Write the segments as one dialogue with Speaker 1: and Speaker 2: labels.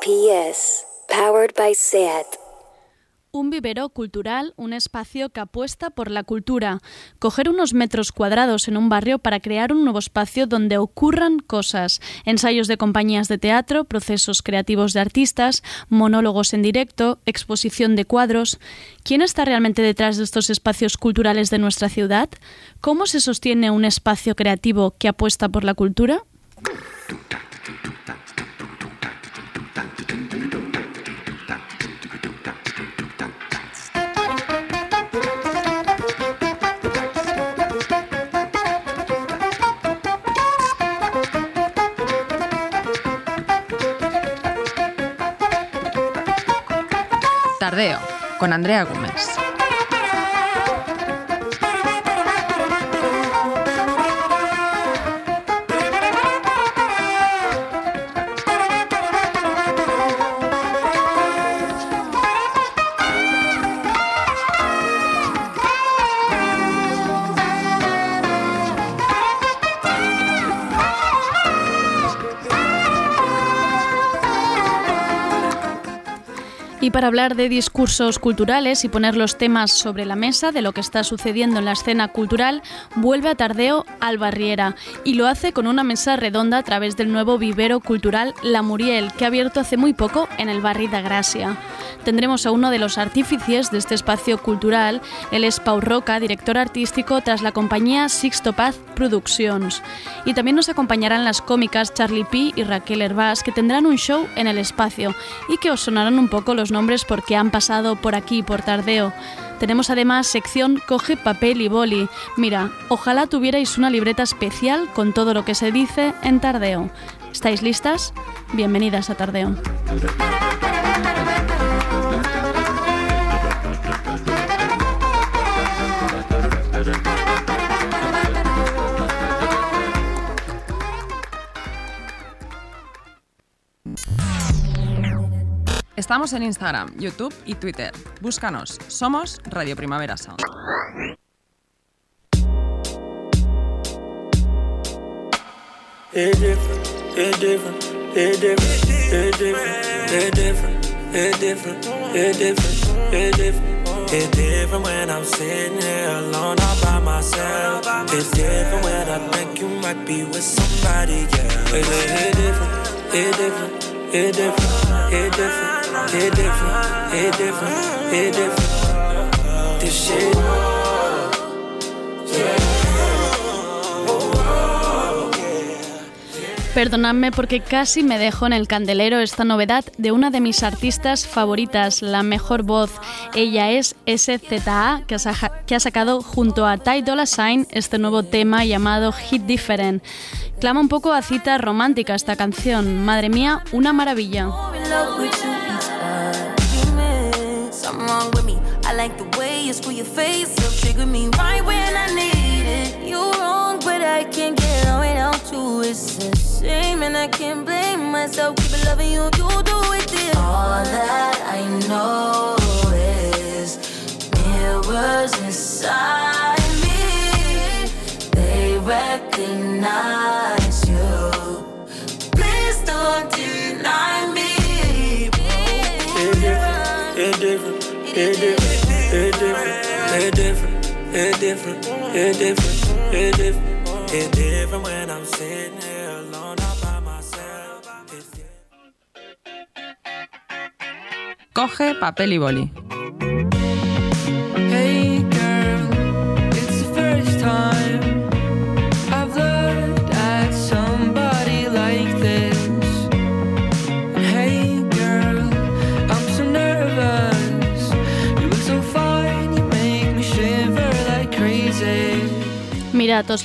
Speaker 1: RPS, powered by SAT.
Speaker 2: Un vivero cultural, un espacio que apuesta por la cultura, coger unos metros cuadrados en un barrio para crear un nuevo espacio donde ocurran cosas, ensayos de compañías de teatro, procesos creativos de artistas, monólogos en directo, exposición de cuadros. ¿Quién está realmente detrás de estos espacios culturales de nuestra ciudad? ¿Cómo se sostiene un espacio creativo que apuesta por la cultura?
Speaker 3: Tardeo, con Andrea Gómez.
Speaker 2: Para hablar de discursos culturales y poner los temas sobre la mesa de lo que está sucediendo en la escena cultural, vuelve a Tardeo Albarriera y lo hace con una mesa redonda a través del nuevo vivero cultural La Muriel, que ha abierto hace muy poco en el barrio de Gracia. Tendremos a uno de los artífices de este espacio cultural, él es Roca, director artístico tras la compañía Sixto Paz Productions. Y también nos acompañarán las cómicas Charlie P y Raquel Hervás, que tendrán un show en el espacio y que os sonarán un poco los nombres porque han pasado por aquí, por Tardeo. Tenemos además sección Coge papel y boli. Mira, ojalá tuvierais una libreta especial con todo lo que se dice en Tardeo. ¿Estáis listas? Bienvenidas a Tardeo.
Speaker 3: Estamos en Instagram, YouTube y Twitter. Búscanos. Somos Radio Primavera Sound.
Speaker 4: It's different, when I think you might be with somebody, it's different, it's different, it's different. This shit.
Speaker 2: Perdonadme porque casi me dejo en el candelero esta novedad de una de mis artistas favoritas, la mejor voz. Ella es SZA, que ha, que ha sacado junto a Ty Dolla Sign este nuevo tema llamado Hit Different. Clama un poco a cita romántica esta canción. Madre mía, una maravilla. The way you screw your face up, trigger me right when I need it. You're wrong, but I can't get on without you. It's a shame, and I can't blame myself. Keep loving you, you do it this. All that I know is mirrors inside me. They recognize you. Please don't deny me.
Speaker 4: It's different, it's different,
Speaker 3: Coge papel y boli.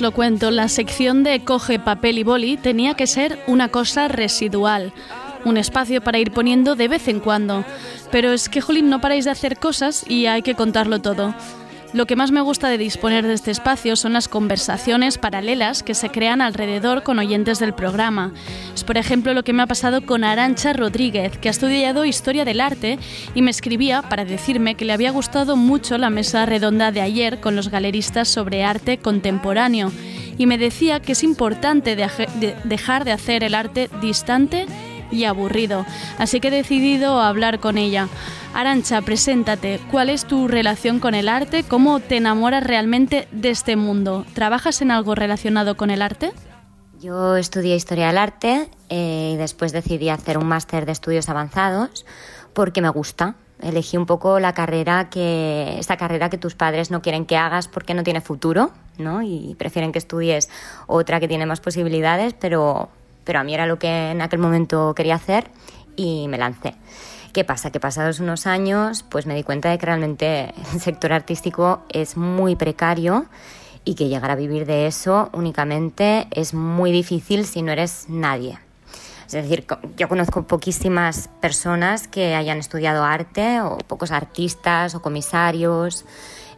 Speaker 2: Lo cuento, la sección de Coge papel y boli tenía que ser una cosa residual, un espacio para ir poniendo de vez en cuando. Pero es que, Jolín, no paráis de hacer cosas y hay que contarlo todo. Lo que más me gusta de disponer de este espacio son las conversaciones paralelas que se crean alrededor con oyentes del programa. Es por ejemplo lo que me ha pasado con Arancha Rodríguez, que ha estudiado Historia del Arte y me escribía para decirme que le había gustado mucho la mesa redonda de ayer con los galeristas sobre arte contemporáneo y me decía que es importante dejar de hacer el arte distante y aburrido, así que he decidido hablar con ella. Arancha, preséntate, ¿cuál es tu relación con el arte? ¿Cómo te enamoras realmente de este mundo? ¿Trabajas en algo relacionado con el arte?
Speaker 5: Yo estudié Historia del Arte eh, y después decidí hacer un máster de estudios avanzados porque me gusta. Elegí un poco la carrera que, esta carrera que tus padres no quieren que hagas porque no tiene futuro, ¿no? Y prefieren que estudies otra que tiene más posibilidades, pero, pero a mí era lo que en aquel momento quería hacer y me lancé. ¿Qué pasa? Que pasados unos años, pues me di cuenta de que realmente el sector artístico es muy precario y que llegar a vivir de eso únicamente es muy difícil si no eres nadie. Es decir, yo conozco poquísimas personas que hayan estudiado arte o pocos artistas o comisarios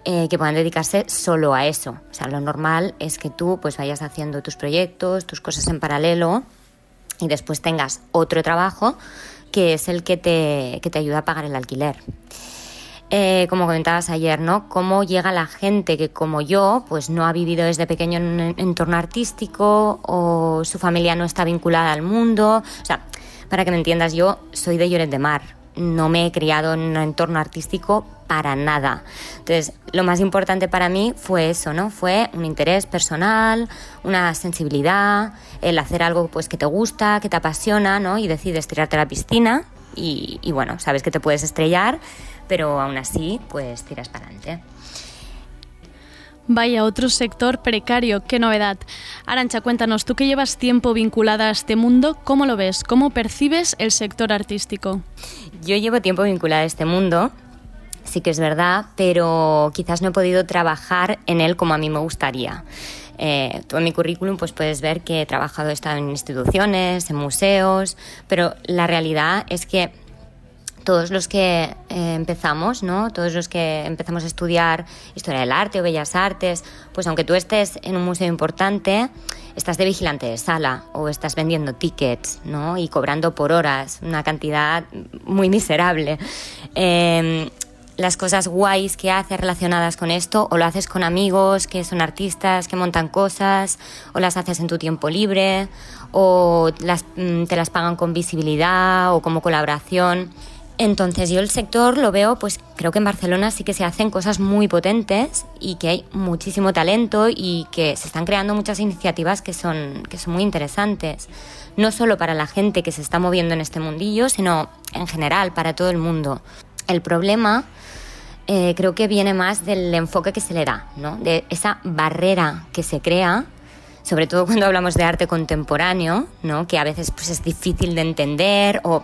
Speaker 5: eh, que puedan dedicarse solo a eso. O sea, lo normal es que tú pues vayas haciendo tus proyectos, tus cosas en paralelo y después tengas otro trabajo que es el que te, que te ayuda a pagar el alquiler. Eh, como comentabas ayer, ¿no? Cómo llega la gente que como yo, pues no ha vivido desde pequeño en un entorno artístico o su familia no está vinculada al mundo. O sea, para que me entiendas, yo soy de Lloret de Mar. No me he criado en un entorno artístico para nada. Entonces, lo más importante para mí fue eso, ¿no? Fue un interés personal, una sensibilidad, el hacer algo pues que te gusta, que te apasiona, ¿no? Y decides tirarte a la piscina y, y bueno, sabes que te puedes estrellar, pero aún así, pues tiras para adelante.
Speaker 2: Vaya, otro sector precario, qué novedad. Arancha, cuéntanos, tú que llevas tiempo vinculada a este mundo, ¿cómo lo ves? ¿Cómo percibes el sector artístico?
Speaker 5: Yo llevo tiempo vinculada a este mundo, sí que es verdad, pero quizás no he podido trabajar en él como a mí me gustaría. Eh, tú en mi currículum pues puedes ver que he trabajado, en instituciones, en museos, pero la realidad es que todos los que eh, empezamos, ¿no? Todos los que empezamos a estudiar historia del arte o bellas artes, pues aunque tú estés en un museo importante, estás de vigilante de sala o estás vendiendo tickets, ¿no? Y cobrando por horas una cantidad muy miserable. Em, las cosas guays que haces relacionadas con esto, o lo haces con amigos que son artistas, que montan cosas, o las haces en tu tiempo libre, o las, mm, te las pagan con visibilidad o como colaboración. Entonces yo el sector lo veo, pues creo que en Barcelona sí que se hacen cosas muy potentes y que hay muchísimo talento y que se están creando muchas iniciativas que son, que son muy interesantes. No solo para la gente que se está moviendo en este mundillo, sino en general para todo el mundo. El problema eh, creo que viene más del enfoque que se le da, ¿no? de esa barrera que se crea sobre todo cuando hablamos de arte contemporáneo, ¿no? que a veces pues, es difícil de entender o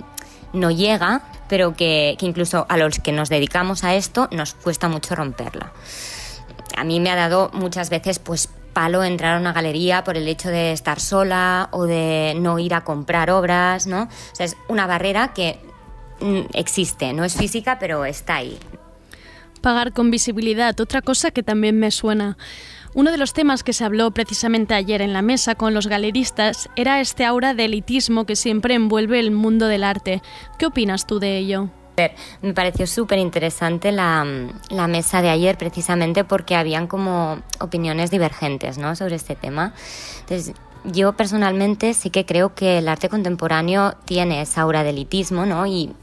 Speaker 5: no llega, pero que, incluso a los que nos dedicamos a esto nos cuesta mucho romperla. A mí me ha dado muchas veces pues palo entrar a una galería por el hecho de estar sola o de no ir a comprar obras, ¿no? O sea, es una barrera que mm, existe, no es física, pero está ahí.
Speaker 2: Pagar con visibilidad, otra cosa que también me suena. Uno de los temas que se habló precisamente ayer en la mesa con los galeristas era este aura de elitismo que siempre envuelve el mundo del arte. ¿Qué opinas tú de ello?
Speaker 5: Me pareció súper interesante la, la, mesa de ayer precisamente porque habían como opiniones divergentes ¿no? sobre este tema. Yo personalmente sí que creo que el arte contemporáneo tiene esa aura de elitismo, ¿no? Y,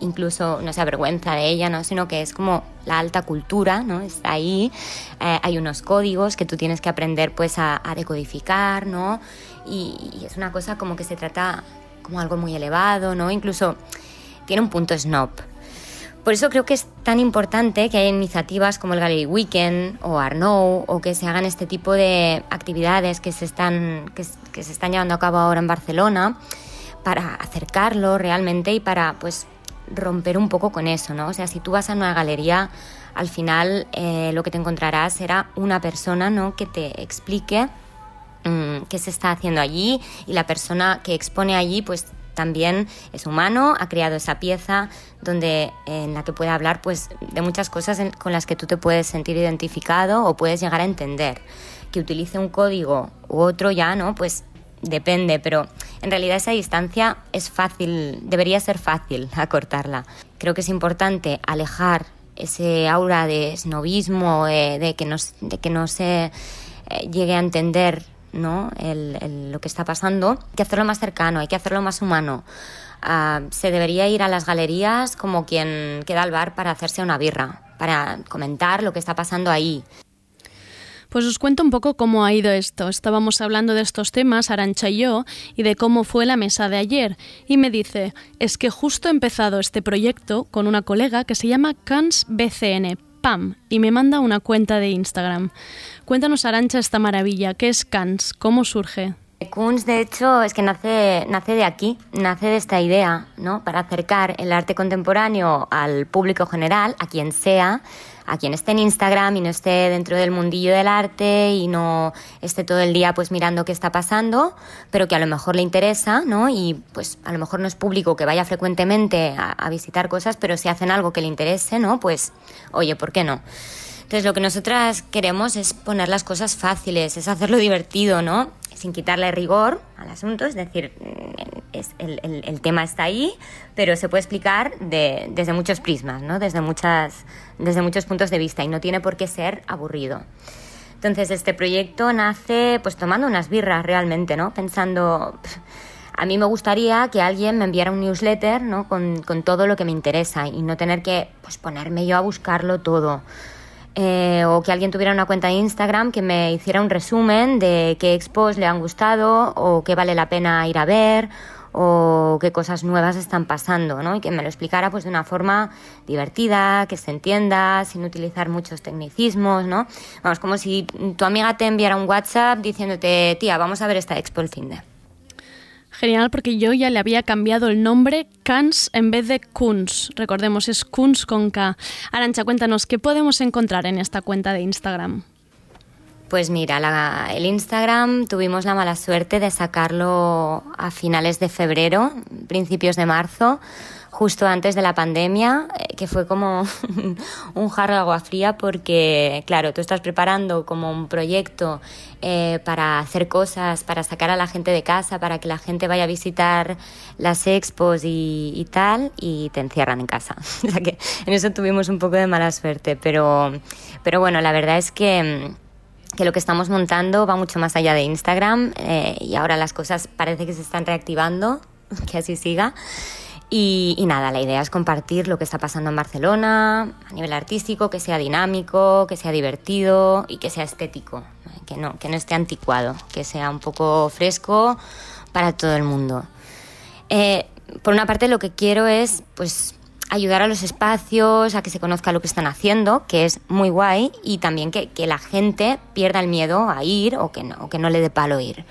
Speaker 5: incluso no se avergüenza de ella, ¿no? Sino que es como la alta cultura, ¿no? Está ahí, eh, hay unos códigos que tú tienes que aprender pues a, decodificar, ¿no? Y, es una cosa como que se trata como algo muy elevado, ¿no? Incluso tiene un punto snob, por eso creo que es tan importante que haya iniciativas como el Gallery Weekend o Arnaud o que se hagan este tipo de actividades que se están, que, se están llevando a cabo ahora en Barcelona para acercarlo realmente y para pues romper un poco con eso, ¿no? O sea, si tú vas a una galería, al final eh, lo que te encontrarás será una persona, ¿no? Que te explique mm, qué se está haciendo allí y la persona que expone allí, pues también es humano, ha creado esa pieza donde en la que puede hablar pues de muchas cosas con las que tú te puedes sentir identificado o puedes llegar a entender. Que utilice un código u otro ya, ¿no? Pues depende, pero en realidad esa distancia es fácil, debería ser fácil acortarla. Creo que es importante alejar ese aura de snobismo, eh, de, que no, de que no se eh, llegue a entender ¿no? El, lo que está pasando, hay que hacerlo más cercano, hay que hacerlo más humano. ah, se debería ir a las galerías como quien queda al bar para hacerse una birra, para comentar lo que está pasando ahí.
Speaker 2: Pues os cuento un poco cómo ha ido esto. Estábamos hablando de estos temas, Arancha y yo, y de cómo fue la mesa de ayer. Y me dice, es que justo he empezado este proyecto con una colega que se llama Cans BCN, Y me manda una cuenta de Instagram. Cuéntanos, Arancha, esta maravilla. ¿Qué es Cans? ¿Cómo surge?
Speaker 5: Kunz, de hecho, es que nace, nace de aquí, nace de esta idea, ¿no? Para acercar el arte contemporáneo al público general, a quien sea, a quien esté en Instagram y no esté dentro del mundillo del arte y no esté todo el día pues mirando qué está pasando, pero que a lo mejor le interesa, ¿no? Y pues a lo mejor no es público que vaya frecuentemente a, visitar cosas, pero si hacen algo que le interese, ¿no? Pues, oye, ¿por qué no? Entonces, lo que nosotras queremos es poner las cosas fáciles, es hacerlo divertido, ¿no? Sin quitarle rigor al asunto, es decir, es, el, tema está ahí, pero se puede explicar de, desde muchos prismas, ¿no? desde, muchos puntos de vista y no tiene por qué ser aburrido. Entonces, este proyecto nace pues tomando unas birras realmente, ¿no? Pensando, a mí me gustaría que alguien me enviara un newsletter, ¿no? Con, con todo lo que me interesa y no tener que pues, ponerme yo a buscarlo todo eh, o que alguien tuviera una cuenta de Instagram que me hiciera un resumen de qué expos le han gustado o qué vale la pena ir a ver o qué cosas nuevas están pasando, ¿no? Y que me lo explicara pues de una forma divertida, que se entienda, sin utilizar muchos tecnicismos, ¿no? Vamos, como si tu amiga te enviara un WhatsApp diciéndote, tía, vamos a ver esta expo el fin.
Speaker 2: Genial, porque yo ya le había cambiado el nombre Kans en vez de Kunz. Recordemos, es Kunz con K. Arancha, cuéntanos, ¿qué podemos encontrar en esta cuenta de Instagram?
Speaker 5: Pues mira, la, el Instagram tuvimos la mala suerte de sacarlo a finales de febrero, principios de marzo, justo antes de la pandemia, eh, que fue como un jarro de agua fría porque, claro, tú estás preparando como un proyecto eh, para hacer cosas, para sacar a la gente de casa, para que la gente vaya a visitar las expos y, tal, y te encierran en casa. o sea que en eso tuvimos un poco de mala suerte, pero, pero bueno, la verdad es que que lo que estamos montando va mucho más allá de Instagram eh, y ahora las cosas parece que se están reactivando, que así siga. Y, nada, la idea es compartir lo que está pasando en Barcelona a nivel artístico, que sea dinámico, que sea divertido y que sea estético, que no, que no esté anticuado, que sea un poco fresco para todo el mundo. Eh, por una parte lo que quiero es pues ayudar a los espacios, a que se conozca lo que están haciendo, que es muy guay, y también que, que la gente pierda el miedo a ir o que no, o que no le dé palo ir.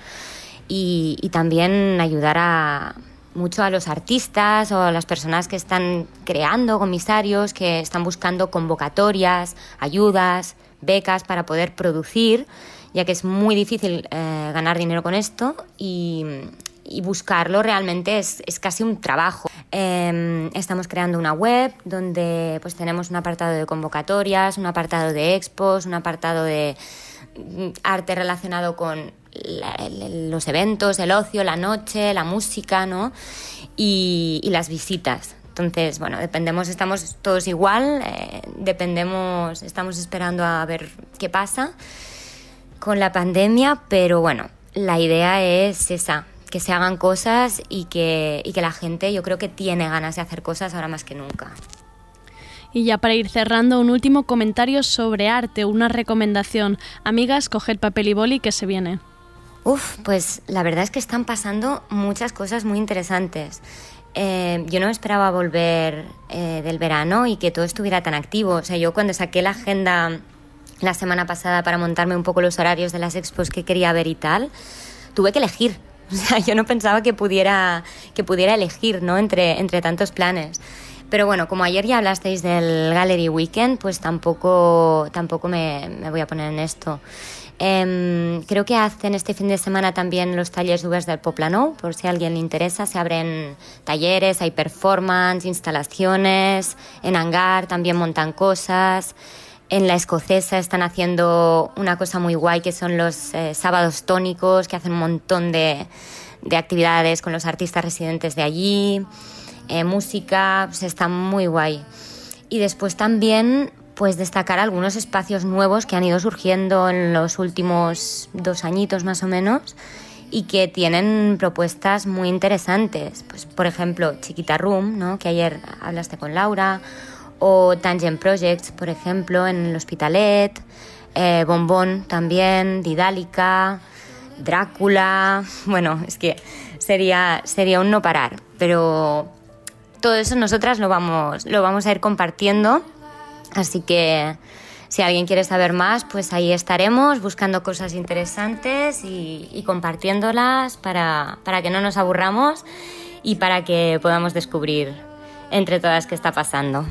Speaker 5: Y, y también ayudar a, mucho a los artistas o a las personas que están creando comisarios, que están buscando convocatorias, ayudas, becas para poder producir, ya que es muy difícil eh, ganar dinero con esto y, buscarlo realmente es, es, casi un trabajo. Eh, estamos creando una web donde pues tenemos un apartado de convocatorias, un apartado de expos, un apartado de mm, arte relacionado con la, los eventos, el ocio, la noche, la música, ¿no? Y, y las visitas. Entonces, bueno, dependemos, estamos todos igual, eh, dependemos, estamos esperando a ver qué pasa con la pandemia, pero bueno, la idea es esa, que se hagan cosas y que, y que la gente yo creo que tiene ganas de hacer cosas ahora más que nunca.
Speaker 2: Y ya para ir cerrando, un último comentario sobre arte, una recomendación. Amigas, coged papel y boli que se viene.
Speaker 5: Uf, pues la verdad es que están pasando muchas cosas muy interesantes. Eh, yo no esperaba volver eh, del verano y que todo estuviera tan activo. O sea, yo cuando saqué la agenda la semana pasada para montarme un poco los horarios de las expos que quería ver y tal, tuve que elegir. O sea, yo no pensaba que pudiera, que pudiera elegir, ¿no? Entre, entre tantos planes. Pero bueno, como ayer ya hablasteis del Gallery Weekend, pues tampoco, tampoco me, me voy a poner en esto. Eh, creo que hacen este fin de semana también los talleres UVs del Poplano, por si a alguien le interesa. Se abren talleres, hay performance, instalaciones. En Hangar también montan cosas. En la escocesa están haciendo una cosa muy guay que son los eh, sábados tónicos, que hacen un montón de, de, actividades con los artistas residentes de allí. Eh, música, pues está muy guay. Y después también pues destacar algunos espacios nuevos que han ido surgiendo en los últimos dos añitos más o menos y que tienen propuestas muy interesantes. Pues, por ejemplo, Chiquita Room, ¿no? que ayer hablaste con Laura, o Tangent Projects, por ejemplo, en el Hospitalet, eh, Bombón también, Didálica, Drácula. Bueno, es que sería, sería un no parar, pero todo eso nosotras lo vamos, lo vamos a ir compartiendo, así que si alguien quiere saber más, pues ahí estaremos buscando cosas interesantes y, compartiéndolas para, para que no nos aburramos y para que podamos descubrir entre todas qué está pasando.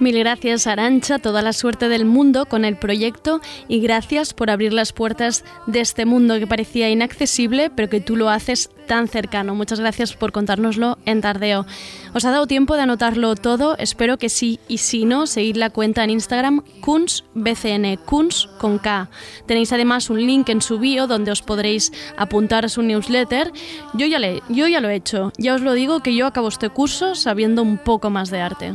Speaker 2: Mil gracias Arancha, toda la suerte del mundo con el proyecto y gracias por abrir las puertas de este mundo que parecía inaccesible, pero que tú lo haces tan cercano. Muchas gracias por contárnoslo en Tardeo. ¿Os ha dado tiempo de anotarlo todo? Espero que sí y si no, seguid la cuenta en Instagram KunsBCN, Kuns con K. Tenéis además un link en su bio donde os podréis apuntar a su newsletter. Yo ya, le, yo ya lo he hecho, ya os lo digo que yo acabo este curso sabiendo un poco más de arte.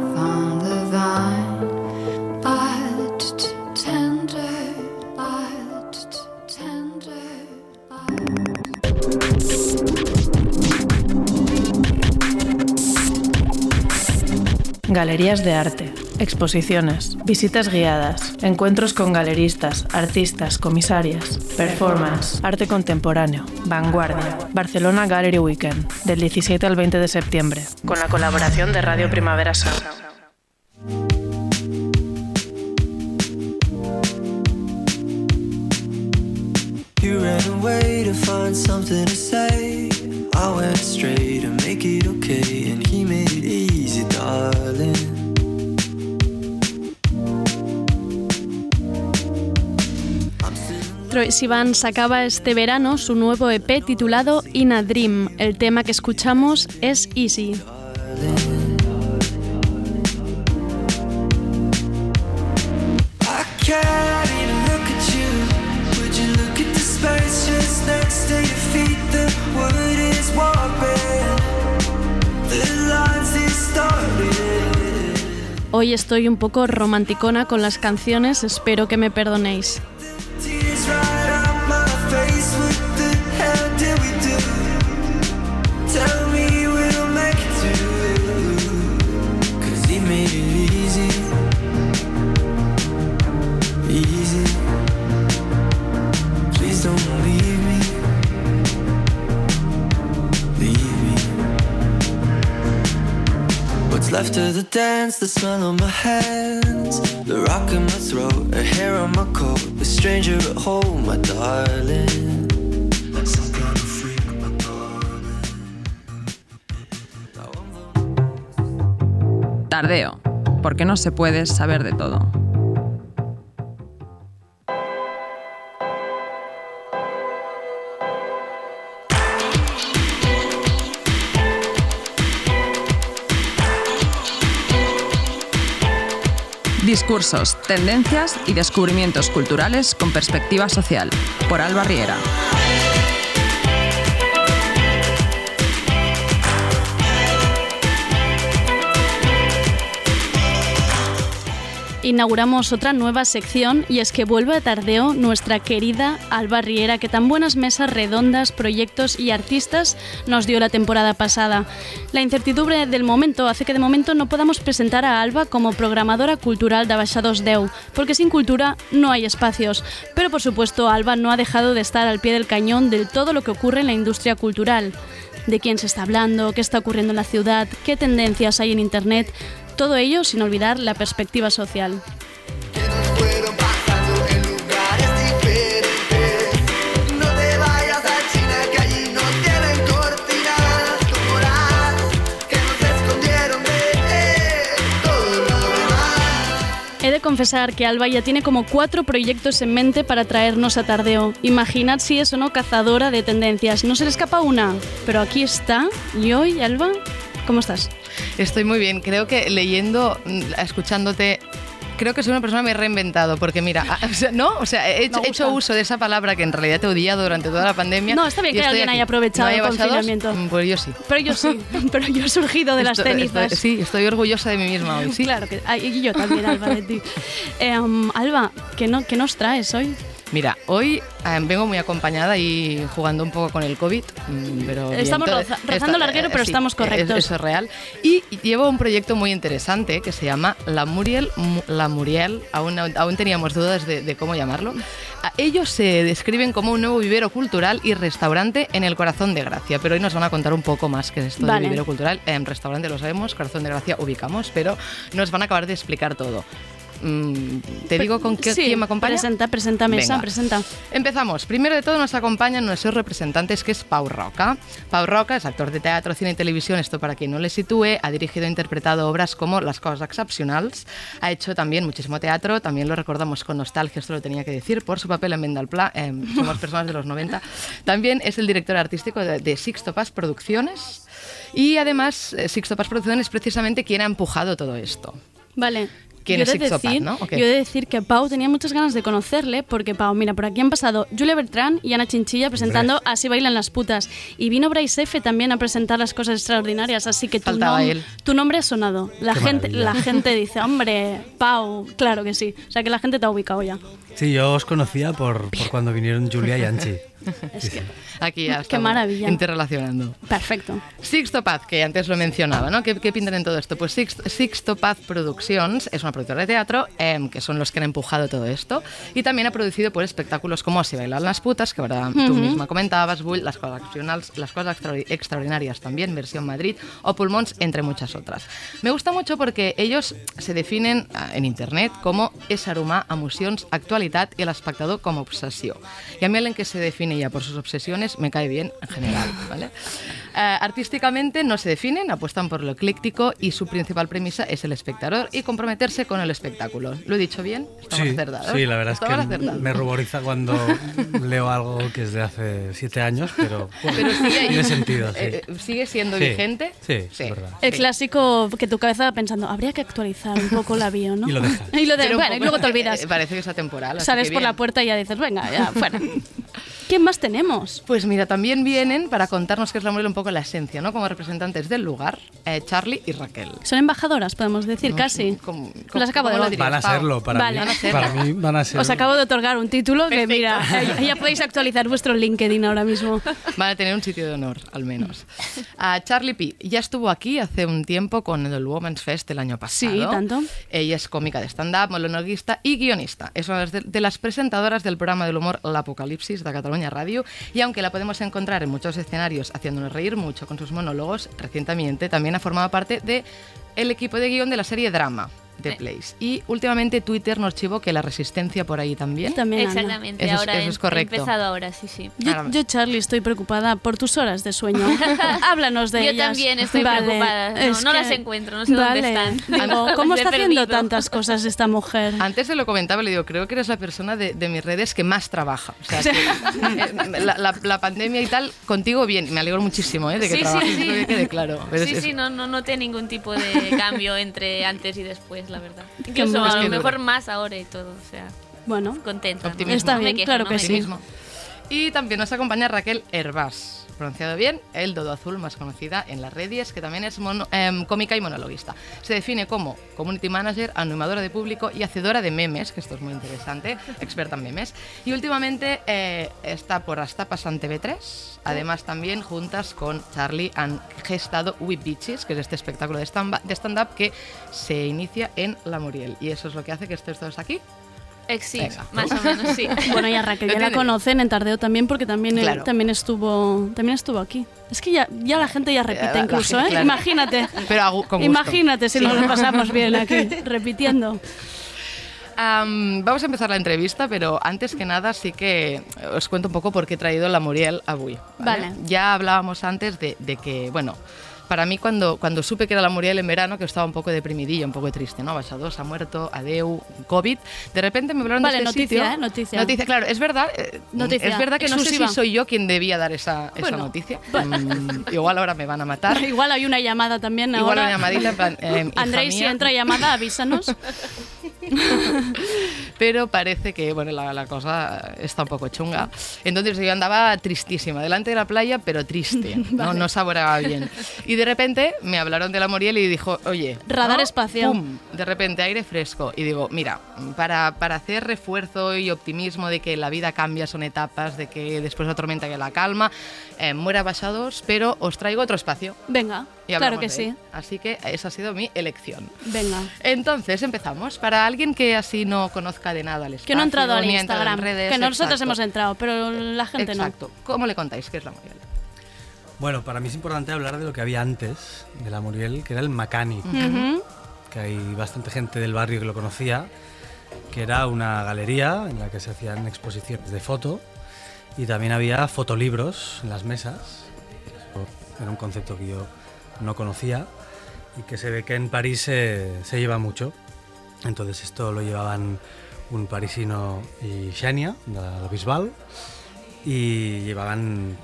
Speaker 6: Galerías de arte, exposiciones, visitas guiadas, encuentros con galeristas, artistas, comisarias, performance, arte contemporáneo, vanguardia, Barcelona Gallery Weekend, del 17 al 20 de septiembre, con la colaboración de Radio Primavera Sound.
Speaker 2: Troy Sivan sacaba este verano su nuevo EP titulado In a Dream. El tema que escuchamos es Easy. Hoy estoy un poco romanticona con las canciones, espero que me perdonéis. Left of the dance, the smell on my hands, the rock in my throat, a hair on my coat, a stranger at home, my darling.
Speaker 3: Tardeo, porque no se puede saber de todo. Discursos, tendencias y descubrimientos culturales con perspectiva social. Por Alba Riera.
Speaker 2: Inauguramos otra nueva sección y es que vuelve a Tardeo nuestra querida Alba Riera, que tan buenas mesas redondas, proyectos y artistas nos dio la temporada pasada. La incertidumbre del momento hace que de momento no podamos presentar a Alba como programadora cultural de Abaixados Deu, porque sin cultura no hay espacios. Pero por supuesto, Alba no ha dejado de estar al pie del cañón de todo lo que ocurre en la industria cultural de quién se está hablando, qué está ocurriendo en la ciudad, qué tendencias hay en Internet, todo ello sin olvidar la perspectiva social. He de confesar que Alba ya tiene como cuatro proyectos en mente para traernos a Tardeo. Imaginad si es o no cazadora de tendencias. No se le escapa una, pero aquí está. Y hoy, Alba, ¿cómo estás?
Speaker 7: Estoy muy bien. Creo que leyendo, escuchándote creo que soy una persona que me he reinventado, porque mira, o sea, no, o sea, he hecho, he uso de esa palabra que en realidad he odiado durante toda la pandemia.
Speaker 2: No, está bien que alguien
Speaker 7: aquí.
Speaker 2: haya aprovechado
Speaker 7: ¿No hay
Speaker 2: el confinamiento.
Speaker 7: Pues yo sí.
Speaker 2: Pero yo sí, pero yo he surgido de las cenizas.
Speaker 7: estoy- sí, estoy orgullosa de mí misma hoy, sí.
Speaker 2: Claro que y yo también, Alba, de ti. Eh, um, Alba, ¿qué, no, ¿qué nos traes hoy?
Speaker 7: Mira, hoy eh, vengo muy acompañada y jugando un poco con el COVID, mm, pero bien,
Speaker 2: Estamos
Speaker 7: todo-
Speaker 2: roza- rozando larguero, pero
Speaker 7: sí,
Speaker 2: estamos
Speaker 7: es-
Speaker 2: correctos.
Speaker 7: Eso es real. Y llevo un proyecto muy interesante que se llama La Muriel. Mu- La Muriel, aún, aún teníamos dudas de, de cómo llamarlo. Ellos se describen como un nuevo vivero cultural y restaurante en el corazón de Gracia, pero hoy nos van a contar un poco más que es esto
Speaker 2: Vale.
Speaker 7: de vivero cultural. En restaurante lo sabemos, corazón de Gracia ubicamos, pero nos van a acabar de explicar todo. Mm, ¿Te digo con qué,
Speaker 2: Sí,
Speaker 7: quién me acompaña?
Speaker 2: Presenta, presenta mesa,
Speaker 7: Venga.
Speaker 2: presenta.
Speaker 7: Empezamos. Primero de todo nos acompañan nuestros representantes, que es Pau Roca. Pau Roca es actor de teatro, cine y televisión, esto para quien no le sitúe. Ha dirigido e interpretado obras como Las cosas excepcionals. Ha hecho también muchísimo teatro, también lo recordamos con nostalgia, esto lo tenía que decir, por su papel en Vendalpla, eh, somos personas de los 90. También es el director artístico de, de Sixto Paz Producciones. Y además, eh, Sixto Paz Producciones es precisamente quien ha empujado todo esto.
Speaker 2: Vale.
Speaker 7: ¿Quién
Speaker 2: Yo
Speaker 7: es
Speaker 2: de decir,
Speaker 7: no?
Speaker 2: Yo he de decir que Pau tenía muchas ganas de conocerle, porque Pau, mira, por aquí han pasado Julia Bertrán y Ana Chinchilla presentando Así bailan las putas. Y vino Bryce F también a presentar las cosas extraordinarias, así que tu, nom-
Speaker 7: él.
Speaker 2: tu nombre ha sonado. La
Speaker 8: Qué
Speaker 2: gente,
Speaker 8: maravilla.
Speaker 2: la gente dice, hombre, Pau, claro que sí. O sea que la gente te ha ubicado ya.
Speaker 8: Sí, yo os conocía por, por cuando vinieron Julia y Anchi. Sí, sí.
Speaker 7: Aquí ya
Speaker 2: Qué
Speaker 7: estamos
Speaker 2: maravilla.
Speaker 7: interrelacionando.
Speaker 2: Perfecto.
Speaker 7: Sixto Paz, que antes lo mencionaba, ¿no? ¿Qué, qué pintan en todo esto? Pues Sixto, Sixto Paz Productions es una productora de teatro, em, que son los que han empujado todo esto, y también ha producido por espectáculos como Si bailan las putas, que ahora tú misma comentabas, Bull, Las cosas Las cosas extraor- extraordinarias también, Versión Madrid, o Pulmons, entre muchas otras. Me gusta mucho porque ellos se definen ah, en internet como és aromar emocions, actualitat i l'espectador com a obsessió. Y a mí alguien que se define ya por sus obsesiones me cae bien en general, ¿vale? Eh, artísticamente no se definen, apuestan por lo ecléctico y su principal premisa es el espectador y comprometerse con el espectáculo. ¿Lo he dicho bien? Estamos
Speaker 8: Sí,
Speaker 7: acertados.
Speaker 8: sí, la verdad es
Speaker 7: Estamos
Speaker 8: que
Speaker 7: acertados.
Speaker 8: me ruboriza cuando leo algo que es de hace siete años, pero, bueno,
Speaker 7: Pero sigue
Speaker 8: tiene sentido. Sí.
Speaker 7: Eh, eh, ¿Sigue siendo
Speaker 8: Sí,
Speaker 7: vigente?
Speaker 8: sí, es verdad.
Speaker 2: El clásico que tu cabeza va pensando, habría que actualizar un poco la bio, ¿no?
Speaker 8: Y lo dejas.
Speaker 2: y lo de- bueno, y luego te olvidas.
Speaker 7: eh, Parece que es atemporal.
Speaker 2: Sales por la puerta y ya dices, venga, ya, fuera. ¿Quién más tenemos?
Speaker 7: Pues mira, también vienen para contarnos qué es la mujer un poco la esencia, ¿no? Como representantes del lugar, eh, Charlie y Raquel.
Speaker 2: Son embajadoras, podemos decir,
Speaker 7: No,
Speaker 2: casi.
Speaker 7: ¿cómo-
Speaker 2: Las acabo de
Speaker 7: cómo
Speaker 8: Van a serlo, para,
Speaker 2: Vale.
Speaker 8: mí,
Speaker 2: Van a
Speaker 7: serlo.
Speaker 8: para mí van a ser.
Speaker 2: Os acabo de otorgar un título que, mira, ya, ya podéis actualizar vuestro LinkedIn ahora mismo.
Speaker 7: Van a tener un sitio de honor, al menos. Ah, Charlie P. ya estuvo aquí hace un tiempo con el Women's Fest el año pasado.
Speaker 2: Sí, tanto.
Speaker 7: Ella es cómica de stand-up, monologuista y guionista. Es una de, las presentadoras del programa del humor L'Apocalipsis de Cataluña Radio. Y aunque la podemos encontrar en muchos escenarios haciéndonos reír mucho con sus monólogos, recientemente también ha formado parte de el equipo de guion de la serie Drama de Place. Y últimamente Twitter nos chivó que la resistencia por ahí también.
Speaker 2: También.
Speaker 9: Exactamente,
Speaker 7: Eso es-
Speaker 9: ahora
Speaker 7: eso
Speaker 9: he-
Speaker 7: es correcto.
Speaker 9: he empezado ahora, sí, sí.
Speaker 2: Yo,
Speaker 7: Ahora-
Speaker 2: yo, Charlie, estoy preocupada por tus horas de sueño. Háblanos de
Speaker 9: Yo
Speaker 2: ellas.
Speaker 9: también estoy
Speaker 2: Vale,
Speaker 9: preocupada. No,
Speaker 2: es
Speaker 9: no
Speaker 2: que-
Speaker 9: las encuentro, no sé dónde
Speaker 2: Vale.
Speaker 9: están.
Speaker 2: Digo, ¿cómo está haciendo
Speaker 9: perdido.
Speaker 2: tantas cosas esta mujer?
Speaker 7: Antes se lo comentaba, le digo, creo que eres la persona de, de mis redes que más trabaja. O sea, que, eh, la, la- la pandemia y tal, contigo bien. Me alegro muchísimo ¿eh? de que
Speaker 9: Sí, sí,
Speaker 7: trabajes,
Speaker 9: sí.
Speaker 7: creo que quede claro. Pero
Speaker 9: Sí,
Speaker 7: es-
Speaker 9: sí, no, no noté ningún tipo de cambio entre antes y después, la verdad. Incluso a lo mejor más ahora y todo, o sea,
Speaker 2: Bueno,
Speaker 9: contenta.
Speaker 7: Optimismo.
Speaker 2: Está bien,
Speaker 9: quejo,
Speaker 2: claro
Speaker 9: no
Speaker 2: que sí.
Speaker 7: Y también nos acompaña Raquel Herbás, pronunciado bien, el dodo azul más conocida en las redes, que también es mono- em, cómica y monologuista. Se define como community manager, animadora de público y hacedora de memes, que esto es muy interesante, experta en memes. Y últimamente eh, está por hasta pasante B3, además también juntas con Charlie han gestado Whip Bitches, que es este espectáculo de stand- de stand-up que se inicia en La Muriel. Y eso es lo que hace que estéis todos aquí.
Speaker 9: Eh, sí, más o menos, sí.
Speaker 2: bueno, y a Raquel ya la conocen en Tardeo también porque también, él- también, estuvo, también estuvo aquí. Es que ya, ya la gente ya repite
Speaker 7: la
Speaker 2: incluso,
Speaker 7: gente,
Speaker 2: ¿eh?
Speaker 7: claro.
Speaker 2: Imagínate.
Speaker 7: Pero a con gusto.
Speaker 2: Imagínate si
Speaker 7: Sí.
Speaker 2: nos lo pasamos bien aquí, repitiendo.
Speaker 7: Am, vamos a empezar la entrevista, pero antes que nada sí que os cuento un poco por qué he traído la Muriel avui.
Speaker 2: Vale.
Speaker 7: Ya hablábamos antes de, de que, bueno, para mí cuando, cuando supe que era la Muriel en verano, que estaba un poco deprimidilla, un poco triste, ¿no? Baixador, ha muerto, adeu, COVID. De repente me hablaron
Speaker 2: Vale,
Speaker 7: de este
Speaker 2: noticia,
Speaker 7: sitio.
Speaker 2: ¿eh? Noticia.
Speaker 7: Noticia, claro, es verdad. eh,
Speaker 2: Noticia,
Speaker 7: Es verdad que no sé si soy yo quien debía dar esa, esa
Speaker 2: Bueno,
Speaker 7: noticia. Mm, igual ahora me van a matar.
Speaker 2: Igual hay una llamada también
Speaker 7: Igual
Speaker 2: ahora.
Speaker 7: una llamadita eh, hija
Speaker 2: Andrei, si entra llamada, avísanos.
Speaker 7: pero parece que bueno, la, la cosa está un poco chunga. Entonces yo andaba tristísima, delante de la playa, pero triste, no, no saboreaba bien. Y de repente me hablaron de la Moriel y dijo, oye,
Speaker 2: Radar
Speaker 7: ¿no?
Speaker 2: espacial.
Speaker 7: Pum, de repente aire fresco. Y digo, mira, para, para hacer refuerzo y optimismo de que la vida cambia, son etapas, de que después de la tormenta que la calma, eh, muera basados, pero os traigo otro espacio.
Speaker 2: Venga,
Speaker 7: Y
Speaker 2: claro que
Speaker 7: de
Speaker 2: sí.
Speaker 7: él. Así que esa ha sido mi elección.
Speaker 2: Venga.
Speaker 7: Entonces empezamos. Para alguien que así no conozca de nada al espacio,
Speaker 2: Que no ha entrado al
Speaker 7: ni ha entrado en
Speaker 2: Instagram.
Speaker 7: redes,
Speaker 2: que nosotros
Speaker 7: exacto.
Speaker 2: hemos entrado, pero la gente
Speaker 7: Exacto. ¿Cómo le contáis qué es la Muriel?
Speaker 8: Bueno, para mí es importante hablar de lo que había antes de la Muriel, que era el Macani,
Speaker 2: no. Ujú.
Speaker 8: que hay bastante gente del barrio que lo conocía, que era una galería en la que se hacían exposiciones de foto y también había fotolibros en las mesas. Eso era un concepto que yo no conocía y que se ve que en París se, se lleva mucho. Entonces esto lo llevaban un parisino y Xenia, la, la Bisbal, y llevaban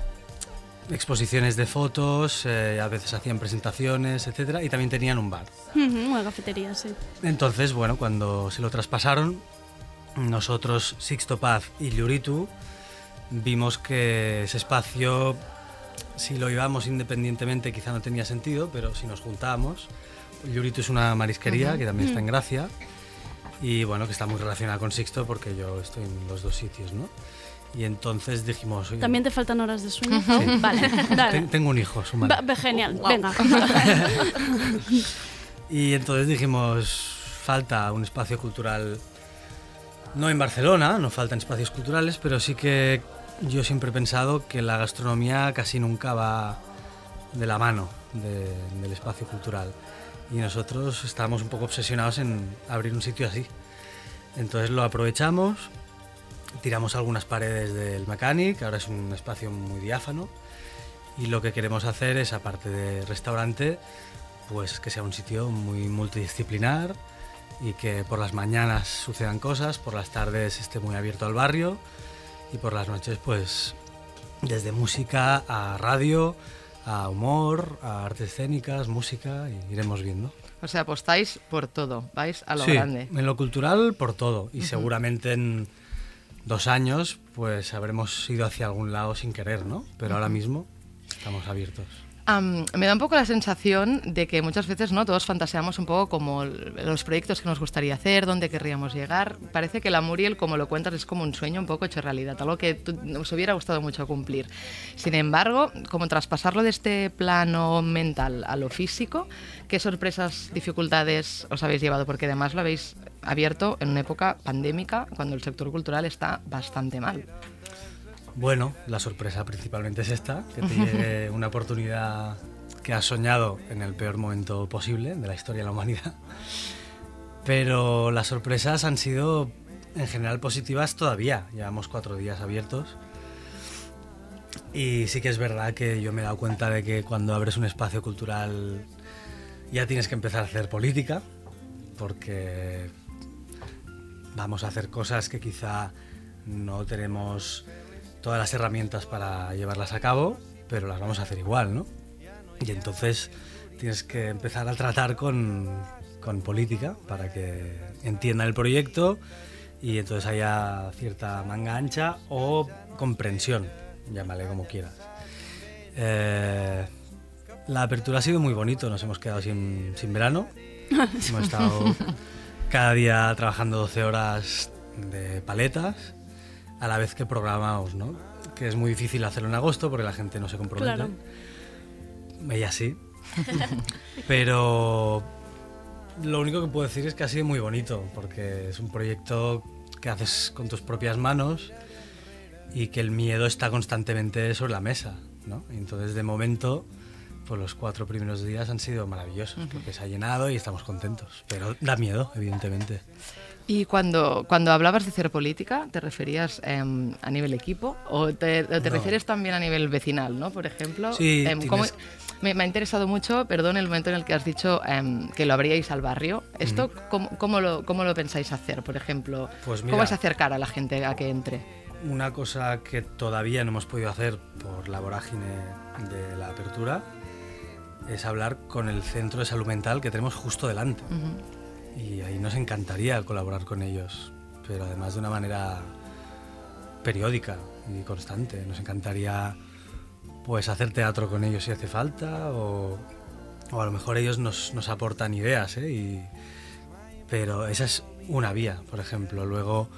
Speaker 8: exposiciones de fotos, eh, a veces hacían presentaciones, etcétera, y también tenían un bar.
Speaker 2: Una cafetería, sí.
Speaker 8: Entonces, bueno, cuando se lo traspasaron, nosotros, Sixto Paz y Lluritu, vimos que ese espacio, si lo llevábamos independientemente, quizá no tenía sentido, pero si nos juntábamos, Lluritu es una marisquería que también está en
Speaker 2: Mm.
Speaker 8: Gracia y bueno, que está muy relacionada con Sixto porque yo estoy en los dos sitios, ¿no? Y entonces dijimos, oye,
Speaker 2: ¿También te faltan horas de sueño?
Speaker 8: Sí.
Speaker 2: Vale, dale.
Speaker 8: ten- tengo un hijo, su madre.
Speaker 2: Va- va, genial,
Speaker 7: Wow.
Speaker 2: venga.
Speaker 8: Y entonces dijimos, falta un espacio cultural, no en Barcelona, no faltan espacios culturales, pero sí que yo siempre he pensado que la gastronomía casi nunca va de la mano de- del espacio cultural. Y nosotros estábamos un poco obsesionados en abrir un sitio así. Entonces lo aprovechamos, tiramos algunas paredes del Mechanic, ahora es un espacio muy diáfano. Y lo que queremos hacer es, aparte de restaurante, pues que sea un sitio muy multidisciplinar y que por las mañanas sucedan cosas, por las tardes esté muy abierto al barrio y por las noches pues desde música a radio, a humor, a artes escénicas, música, y iremos viendo.
Speaker 7: O sea, apostáis por todo, vais a lo
Speaker 8: Sí,
Speaker 7: grande.
Speaker 8: en lo cultural por todo y seguramente en dos años pues habremos ido hacia algún lado sin querer, ¿no? Pero ahora mismo estamos abiertos.
Speaker 7: Me da un poco la sensación de que muchas veces no todos fantaseamos un poco como los proyectos que nos gustaría hacer, dónde querríamos llegar. Parece que la Muriel, como lo cuentas, es como un sueño un poco hecho realidad, algo que nos hubiera gustado mucho cumplir. Sin embargo, como traspasarlo de este plano mental a lo físico, ¿qué sorpresas, dificultades os habéis llevado? Porque además lo habéis abierto en una época pandémica, cuando el sector cultural está bastante mal.
Speaker 8: Bueno, la sorpresa principalmente es esta, que te llegue una oportunidad que has soñado en el peor momento posible de la historia de la humanidad. Pero las sorpresas han sido en general positivas todavía. Llevamos cuatro días abiertos. Y sí que es verdad que yo me he dado cuenta de que cuando abres un espacio cultural ya tienes que empezar a hacer política, porque vamos a hacer cosas que quizá no tenemos todas las herramientas para llevarlas a cabo, pero las vamos a hacer igual, ¿no? Y entonces tienes que empezar a tratar con, con política para que entiendan el proyecto y entonces haya cierta manga ancha o comprensión, llámale como quieras. Eh, la apertura ha sido muy bonito, nos hemos quedado sin, sin verano. Hemos estado cada día trabajando 12 horas de paletas a la vez que programamos, ¿no? Que es muy difícil hacerlo en agosto porque la gente no se compromete.
Speaker 2: Claro.
Speaker 8: Ella sí. Pero lo único que puedo decir es que ha sido muy bonito porque es un proyecto que haces con tus propias manos y que el miedo está constantemente sobre la mesa, ¿no? Entonces de momento pues los cuatro primeros días han sido maravillosos porque se ha llenado y estamos contentos, pero da miedo, evidentemente.
Speaker 7: Y cuando, cuando hablabas de hacer política, ¿te referías em, a nivel equipo o te, o te
Speaker 8: No.
Speaker 7: refieres también a nivel vecinal, ¿no? Por ejemplo,
Speaker 8: Sí,
Speaker 7: em,
Speaker 8: tienes-
Speaker 7: ¿cómo- me, me ha interesado mucho, perdón, el momento en el que has dicho em, que lo abríais al barrio. ¿Esto cómo, cómo lo, cómo lo pensáis hacer, por ejemplo?
Speaker 8: Pues
Speaker 7: ¿Cómo
Speaker 8: mira-
Speaker 7: es acercar a la gente a que entre?
Speaker 8: Una cosa que todavía no hemos podido hacer por la vorágine de la apertura es hablar con el centro de salud mental que tenemos justo delante.
Speaker 7: Ujú.
Speaker 8: Y ahí nos encantaría colaborar con ellos, pero además de una manera periódica y constante. Nos encantaría pues hacer teatro con ellos si hace falta o, a lo mejor ellos nos, nos aportan ideas, ¿eh? Y, pero esa es una vía, por ejemplo. Luego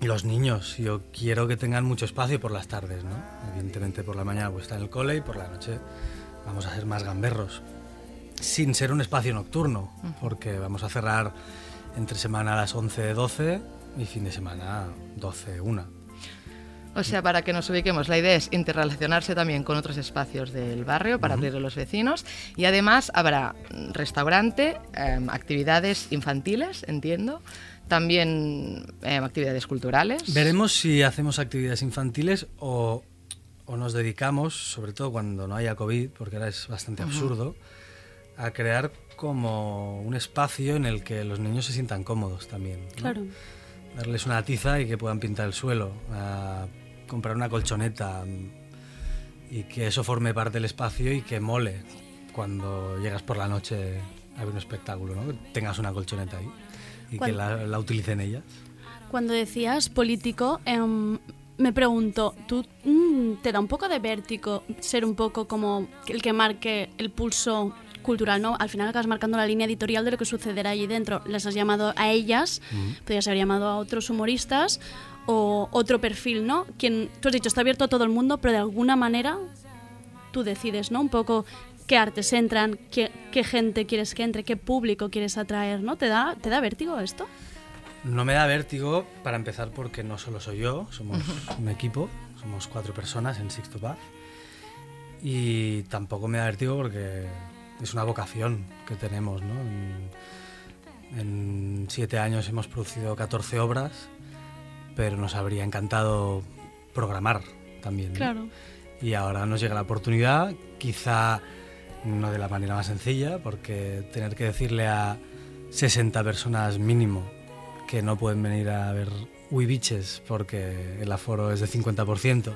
Speaker 8: los niños, yo quiero que tengan mucho espacio por las tardes, ¿no? Evidentemente por la mañana pues está en el cole y por la noche vamos a ser más gamberros. Sin ser un espacio nocturno, porque vamos a cerrar entre semana a las 11, 12 y fin de semana 12, 1.
Speaker 7: O sea, para que nos ubiquemos, la idea es interrelacionarse también con otros espacios del barrio para abrirle a los vecinos. Y además habrá restaurante, eh, actividades infantiles, entiendo, también eh, actividades culturales.
Speaker 8: Veremos si hacemos actividades infantiles o, o, nos dedicamos, sobre todo cuando no haya COVID, porque ahora es bastante absurdo, a crear como un espacio en el que los niños se sientan cómodos también. ¿no?
Speaker 2: Claro.
Speaker 8: Darles una tiza y que puedan pintar el suelo, a comprar una colchoneta mm, y que eso forme parte del espacio y que mole cuando llegas por la noche a ver un espectáculo, ¿no? Que tengas una colchoneta ahí y que la utilicen ellas.
Speaker 2: Cuando decías político, em, me pregunto, ¿tú mm, te da un poco de vértigo ser un poco como el que marque el pulso cultural, ¿no? Al final acabas marcando la línea editorial de lo que sucederá allí dentro. Les has llamado a ellas, podrías haber llamado a otros humoristas o otro perfil, ¿no? Quien, tú has dicho, está abierto a todo el mundo, pero de alguna manera tú decides, ¿no? Un poco qué artes entran, qué, qué gente quieres que entre, qué público quieres atraer, ¿no? ¿Te da, te da vértigo esto?
Speaker 8: No me da vértigo, para empezar, porque no solo soy yo, somos un equipo, somos cuatro personas en Sixto Paz. Y tampoco me da vértigo porque es una vocación que tenemos, ¿no? En, en siete años hemos producido 14 obras, pero nos habría encantado programar también. ¿no?
Speaker 2: Claro.
Speaker 8: Y ahora nos llega la oportunidad, quizá no de la manera más sencilla, porque tener que decirle a 60 personas mínimo que no pueden venir a ver Uibiches porque el aforo es de 50%,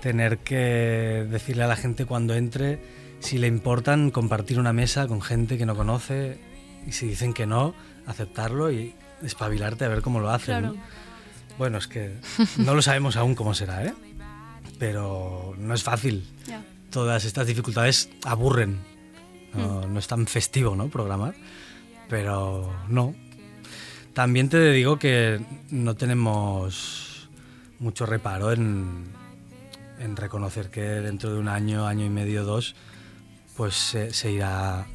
Speaker 8: tener que decirle a la gente cuando entre si le importan compartir una mesa con gente que no conoce y si dicen que no, aceptarlo y espabilarte a ver cómo lo hacen. Bueno, es que no lo sabemos aún cómo será, ¿eh? Pero no es fácil. Todas estas dificultades aburren. No, no es tan festivo, ¿no? Programar. Pero no. También te digo que no tenemos mucho reparo en, en reconocer que dentro de un año, año y medio, dos, pues se, se irá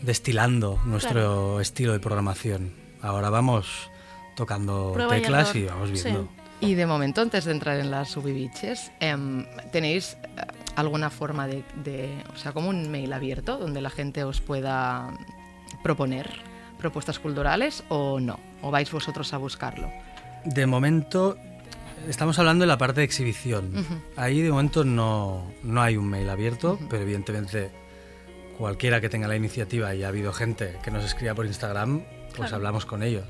Speaker 8: destilando nuestro
Speaker 7: Claro.
Speaker 8: estilo de programación. Ahora vamos tocando
Speaker 7: Prueba
Speaker 8: teclas y, vamos
Speaker 7: Sí.
Speaker 8: viendo.
Speaker 7: Y de momento, antes de entrar en las subibiches, em, ¿tenéis eh, alguna forma de, de- o sea, como un mail abierto donde la gente os pueda proponer propuestas culturales o no? ¿O vais vosotros a buscarlo?
Speaker 8: De momento, estamos hablando de la parte de exhibición. Ahí de momento no, no hay un mail abierto, pero evidentemente cualquiera que tenga la iniciativa y ha habido gente que nos escriba por Instagram, pues
Speaker 10: Claro.
Speaker 8: hablamos con ellos.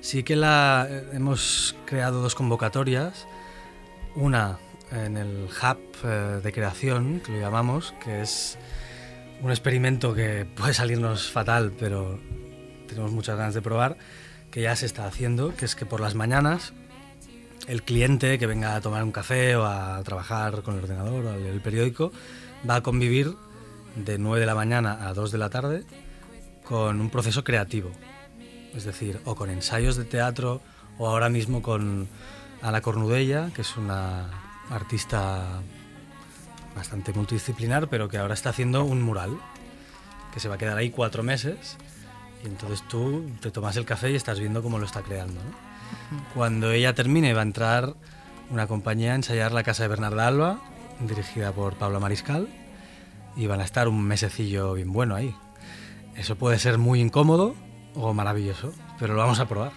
Speaker 8: Sí que la, eh, hemos creado dos convocatorias, una en el Hub eh, de Creación, que lo llamamos, que es un experimento que puede salirnos fatal, pero tenemos muchas ganas de probar, que ya se está haciendo, que es que por las mañanas el cliente que venga a tomar un café o a trabajar con el ordenador o el periódico va a convivir de 9 de la mañana a 2 de la tarde con un proceso creativo. Es decir, o con ensayos de teatro o ahora mismo con Ana Cornudella, que es una artista bastante multidisciplinar, pero que ahora está haciendo un mural, que se va a quedar ahí cuatro meses y entonces tú te tomas el café y estás viendo cómo lo está creando. ¿no? Cuando ella termine va a entrar una compañía a ensayar La Casa de Bernarda Alba, dirigida por Pablo Mariscal, y van a estar un mesecillo bien bueno ahí. Eso puede ser muy incómodo o maravilloso, pero lo vamos a probar.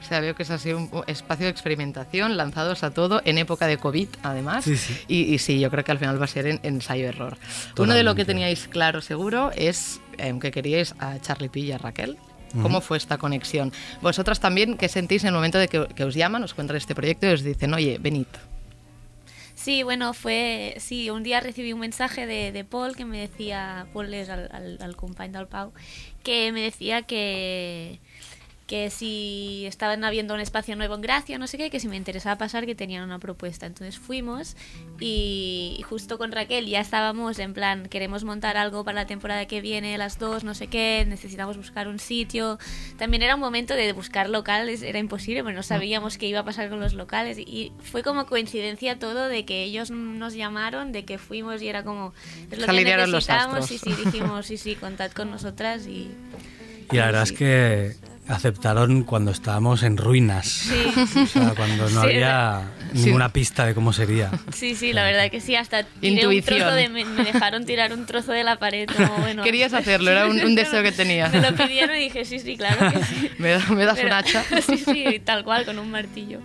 Speaker 7: O sea, veo que es así un espacio de experimentación lanzados a todo en época de COVID, además.
Speaker 8: Sí, sí.
Speaker 7: Y, y sí, yo creo que al final va a ser en ensayo-error. Uno de lo que teníais claro, seguro, es em, que queríais a Charlie P y a Raquel. ¿Cómo fue esta conexión? Vosotras también, ¿qué sentís en el momento de que, que os llaman, os cuentan este proyecto y os dicen, oye, venid?
Speaker 9: Sí, bueno, fue... Sí, un día recibí un mensaje de, de Paul que me decía... Paul es al, al, al company del Pau, que me decía que que si estaban habiendo un espacio nuevo en Gracia, no sé qué, que si me interesaba pasar, que tenían una propuesta. Entonces fuimos y justo con Raquel ya estábamos en plan, queremos montar algo para la temporada que viene, las dos, no sé qué, necesitamos buscar un sitio. También era un momento de buscar locales, era imposible, pero no sabíamos qué iba a pasar con los locales. Y fue como coincidencia todo de que ellos nos llamaron, de que fuimos y era como, es lo que
Speaker 7: Alinearon los
Speaker 9: y sí, dijimos, sí, sí, contad con nosotras y...
Speaker 8: Y la verdad es que aceptaron cuando estábamos en ruinas.
Speaker 9: Sí.
Speaker 8: O sea, cuando no
Speaker 9: Sí,
Speaker 8: había
Speaker 7: Sí.
Speaker 8: ninguna pista de cómo sería.
Speaker 9: Sí, sí, la verdad que sí, hasta tiré
Speaker 7: Intuición.
Speaker 9: un trozo de, me, me dejaron tirar un trozo de la pared. Como, bueno,
Speaker 7: Querías hacerlo, era un, un deseo que tenía.
Speaker 9: Me lo pidieron y dije, sí, sí, claro que sí.
Speaker 7: ¿Me, da- me das
Speaker 9: Pero-
Speaker 7: un hacha?
Speaker 9: Sí, sí, tal cual, con un martillo.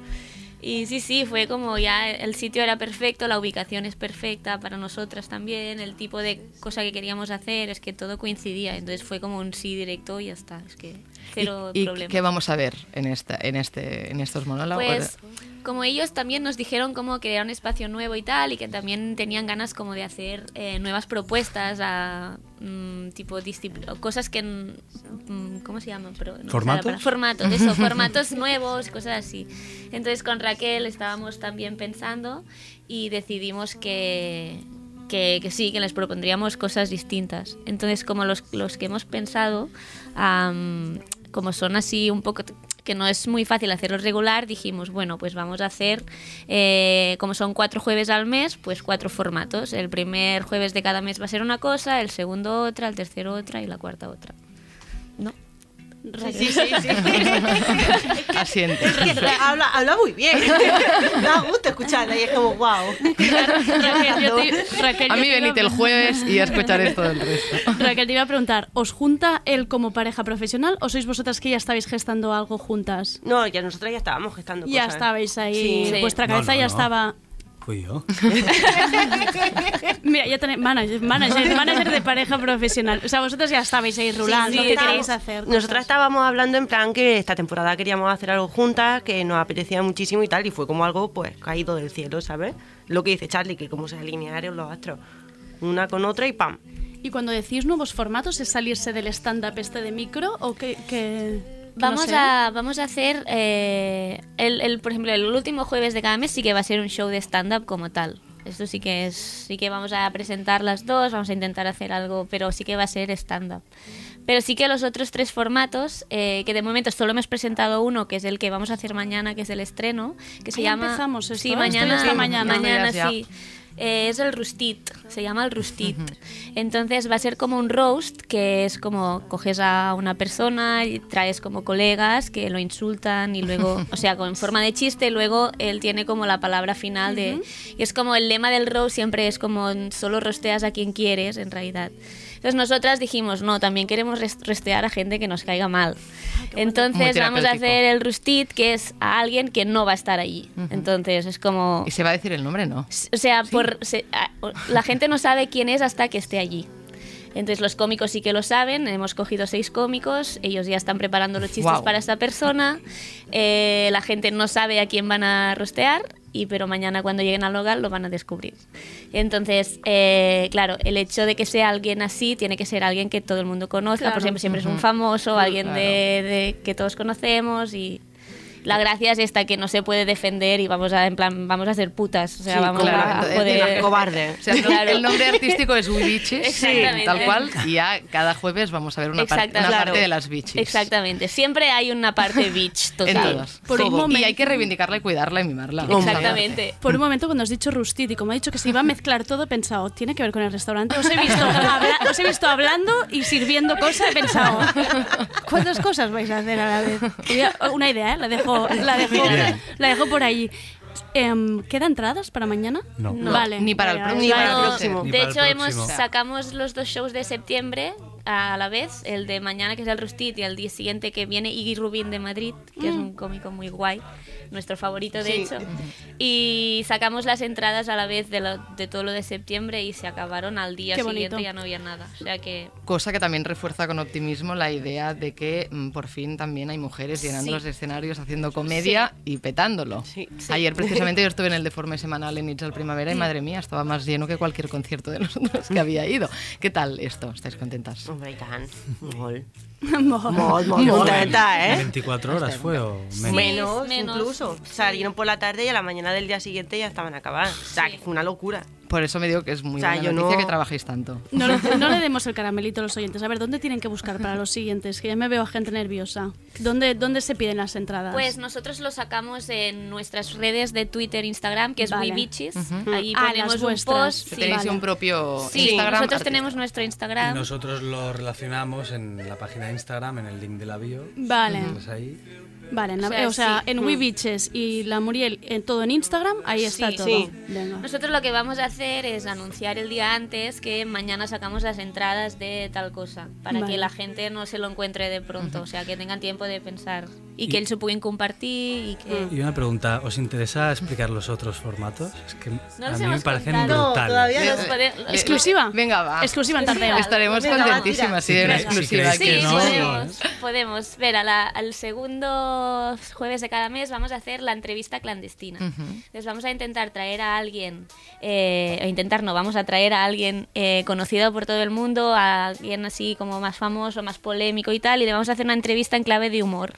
Speaker 9: Y sí, sí, fue como ya el sitio era perfecto, la ubicación es perfecta para nosotras también, el tipo de cosa que queríamos hacer, es que todo coincidía. Entonces fue como un sí directo y ya está, es que cero
Speaker 7: ¿Y
Speaker 9: problema.
Speaker 7: qué vamos a ver en, esta, en, este, en estos monólogos?
Speaker 9: Pues como ellos también nos dijeron cómo crear un espacio nuevo y tal, y que también tenían ganas como de hacer eh, nuevas propuestas a mm, tipo cosas que mm, ¿cómo se llaman? Pero no
Speaker 8: ¿Formatos?
Speaker 9: Formatos, eso, formatos nuevos, cosas así. Entonces con Raquel estábamos también pensando y decidimos que que, que sí, que les propondríamos cosas distintas. Entonces, como los, los que hemos pensado, am, como son así un poco que no es muy fácil hacerlos regular, dijimos, bueno, pues vamos a hacer, eh, como son cuatro jueves al mes, pues cuatro formatos. El primer jueves de cada mes va a ser una cosa, el segundo otra, el tercero otra y la cuarta otra. ¿No?
Speaker 10: Sí, sí, sí.
Speaker 7: Asiente.
Speaker 10: Es que habla, habla muy bien. Da gusto escucharla y es como, wow.
Speaker 2: Raquel, yo te- Raquel,
Speaker 7: A mí venite el jueves y a escuchar esto del resto.
Speaker 2: Raquel, te iba a preguntar, ¿os junta él como pareja profesional o sois vosotras que ya estabais gestando algo juntas?
Speaker 10: No, ya nosotras ya estábamos gestando
Speaker 2: Ya
Speaker 10: cosas.
Speaker 2: estabais ahí,
Speaker 10: Sí.
Speaker 2: vuestra
Speaker 8: No,
Speaker 2: cabeza
Speaker 8: no,
Speaker 2: ya
Speaker 8: no.
Speaker 2: estaba...
Speaker 8: Fui yo.
Speaker 2: Mira, ya tenéis manager, manager, manager de pareja profesional. O sea, vosotros ya estabais ahí rulando,
Speaker 10: Sí,
Speaker 2: ¿qué
Speaker 10: estábamos-
Speaker 2: queréis hacer?
Speaker 10: Nosotras estábamos hablando en plan que esta temporada queríamos hacer algo juntas, que nos apetecía muchísimo y tal, y fue como algo pues caído del cielo, ¿sabes? Lo que dice Charlie, que cómo se alinearon los astros una con otra y ¡pam!
Speaker 2: Y cuando decís nuevos formatos, ¿es salirse del stand-up este de micro o que... que- no
Speaker 9: Vamos
Speaker 2: sé?
Speaker 9: a, vamos a hacer, eh, el, el, por ejemplo, el último jueves de cada mes sí que va a ser un show de stand-up como tal. Esto sí que es, sí que vamos a presentar las dos, vamos a intentar hacer algo, pero sí que va a ser stand-up. Pero sí que los otros tres formatos, eh, que de momento solo hemos presentado uno, que es el que vamos a hacer mañana, que es el estreno, que se llama...
Speaker 2: empezamos esto,
Speaker 9: sí,
Speaker 2: ¿eh?
Speaker 9: mañana,
Speaker 2: mañana.
Speaker 9: mañana
Speaker 7: No digas
Speaker 9: sí. Eh, es el Rustit, se llama el Rustit. Entonces va a ser como un roast, que es como coges a una persona y traes como colegas que lo insultan y luego, o sea, con forma de chiste, luego él tiene como la palabra final de... Y es como el lema del roast siempre es como solo rosteas a quien quieres, en realidad. Entonces nosotras dijimos, no, también queremos rostear a gente que nos caiga mal.
Speaker 7: Muy
Speaker 9: Entonces vamos a hacer el Rustit, que es a alguien que no va a estar allí. Entonces es como...
Speaker 7: ¿Y se va a decir el nombre? No.
Speaker 9: O sea, por, se- a- la gente no sabe quién es hasta que esté allí. Entonces los cómicos sí que lo saben, hemos cogido seis cómicos, ellos ya están preparando los chistes para esta persona, eh, la gente no sabe a quién van a rostear, y pero mañana cuando lleguen al local lo van a descubrir. Entonces, eh, claro, el hecho de que sea alguien así tiene que ser alguien que todo el mundo conozca,
Speaker 2: Claro.
Speaker 9: por siempre, siempre es un famoso, alguien
Speaker 7: Claro.
Speaker 9: de, de- que todos conocemos y... La gracia es esta que no se puede defender y vamos a en plan vamos a hacer putas, o sea,
Speaker 10: Sí,
Speaker 9: vamos
Speaker 7: claro,
Speaker 9: a poder
Speaker 10: Las cobardes.
Speaker 7: O sea, el,
Speaker 9: Claro.
Speaker 7: el nombre artístico es We Bitches,
Speaker 9: Exactamente.
Speaker 7: tal cual, y ya cada jueves vamos a ver una, par-
Speaker 9: Exacto,
Speaker 7: una
Speaker 9: claro.
Speaker 7: parte de las bitches.
Speaker 9: Exactamente. Siempre hay una parte bitch
Speaker 7: En
Speaker 9: total.
Speaker 7: todas.
Speaker 2: Por un momento-
Speaker 7: Y hay que reivindicarla y cuidarla y mimarla.
Speaker 9: Exactamente.
Speaker 2: Por un momento, cuando has dicho Rustit y como ha dicho que se iba a mezclar todo, he pensado, ¿tiene que ver con el restaurante? Os he visto, habla- os he visto hablando y sirviendo cosas, he pensado, ¿cuántas cosas vais a hacer a la vez? Una idea, ¿eh? La dejo, la dejo, la dejo por ahí. Em, ¿Queda entradas para mañana?
Speaker 8: No.
Speaker 9: No.
Speaker 2: Vale.
Speaker 7: Ni para el próximo.
Speaker 10: Ni para el
Speaker 9: No,
Speaker 10: próximo.
Speaker 8: Ni
Speaker 9: de hecho, hemos sacamos los dos shows de septiembre a la vez, el de mañana que es el Rustit y el día siguiente que viene Iggy Rubin de Madrid, que es
Speaker 2: Mm.
Speaker 9: un cómico muy guay, nuestro favorito de
Speaker 10: Sí.
Speaker 9: hecho. Y sacamos las entradas a la vez de, lo- de todo lo de septiembre y se acabaron al día
Speaker 2: Qué
Speaker 9: siguiente,
Speaker 2: bonito.
Speaker 9: ya no había nada. O sea que
Speaker 7: Cosa que también refuerza con optimismo la idea de que mm, por fin también hay mujeres llenando
Speaker 9: Sí.
Speaker 7: los escenarios, haciendo comedia y petándolo.
Speaker 10: Sí.
Speaker 7: Ayer precisamente yo estuve en el Deforme Semanal en Itzel Primavera y madre mía, estaba más lleno que cualquier concierto de los otros que había ido. ¿Qué tal esto? ¿Estáis contentas?
Speaker 10: Hombre, i tant. Molt.
Speaker 2: Molt,
Speaker 10: molt contenta, ¿eh?
Speaker 8: 24 horas fue o menos.
Speaker 10: Menos,
Speaker 9: menos.
Speaker 10: incluso. Salieron por la tarde y a la mañana del día siguiente ya estaban acabadas. O sea,
Speaker 9: Sí.
Speaker 10: que fue una locura.
Speaker 7: Por eso me digo que es muy
Speaker 10: O sea,
Speaker 7: buena
Speaker 10: yo
Speaker 7: noticia
Speaker 10: no-
Speaker 7: que trabajéis tanto.
Speaker 2: No, le- no le demos el caramelito a los oyentes. A ver, ¿dónde tienen que buscar para los siguientes? Que ya me veo a gente nerviosa. ¿Dónde, dónde se piden las entradas?
Speaker 9: Pues nosotros lo sacamos en nuestras redes de Twitter, Instagram, que es
Speaker 2: Vale.
Speaker 9: WeBitches.
Speaker 7: Ujú.
Speaker 9: Ahí
Speaker 2: Ah,
Speaker 9: ponemos un post.
Speaker 2: Sí,
Speaker 7: Tenéis
Speaker 2: vale.
Speaker 7: un propio
Speaker 9: Sí,
Speaker 7: Instagram.
Speaker 9: nosotros
Speaker 7: artístico.
Speaker 9: tenemos nuestro
Speaker 8: Y
Speaker 9: Instagram.
Speaker 8: nosotros lo relacionamos en la página de Instagram, en el link de la bio.
Speaker 2: Vale.
Speaker 8: Ahí.
Speaker 2: Vale, en,
Speaker 9: O sea,
Speaker 2: o sea,
Speaker 9: sí.
Speaker 2: en
Speaker 9: Mm.
Speaker 2: WeBitches y la Muriel, en todo en Instagram, ahí está
Speaker 9: Sí.
Speaker 2: todo.
Speaker 10: Sí.
Speaker 2: Venga.
Speaker 9: Nosotros lo que vamos a hacer es anunciar el día antes que mañana sacamos las entradas de tal cosa, para
Speaker 2: Vale.
Speaker 9: que la gente no se lo encuentre de pronto, o sea, que tengan tiempo de pensar y que
Speaker 8: Y-
Speaker 9: él se pueden compartir y que...
Speaker 8: Y una pregunta, ¿os interesa explicar los otros formatos? Es que
Speaker 9: No
Speaker 8: a mí me parecen
Speaker 9: contado.
Speaker 8: brutales.
Speaker 10: todavía
Speaker 9: Los pode- los-
Speaker 2: ¿Exclusiva?
Speaker 7: Venga, va.
Speaker 2: Exclusiva en tardeo.
Speaker 7: Estaremos
Speaker 10: Venga,
Speaker 7: contentísimas si de una exclusiva aquí.
Speaker 8: que
Speaker 9: Sí,
Speaker 8: no,
Speaker 9: podemos, podemos. Ver, a la- al segundo jueves de cada mes vamos a hacer la entrevista clandestina. Entonces vamos a intentar traer a alguien, eh, o intentar no, vamos a traer a alguien eh, conocido por todo el mundo, a alguien así como más famoso, más polémico y tal, y le vamos a hacer una entrevista en clave de humor.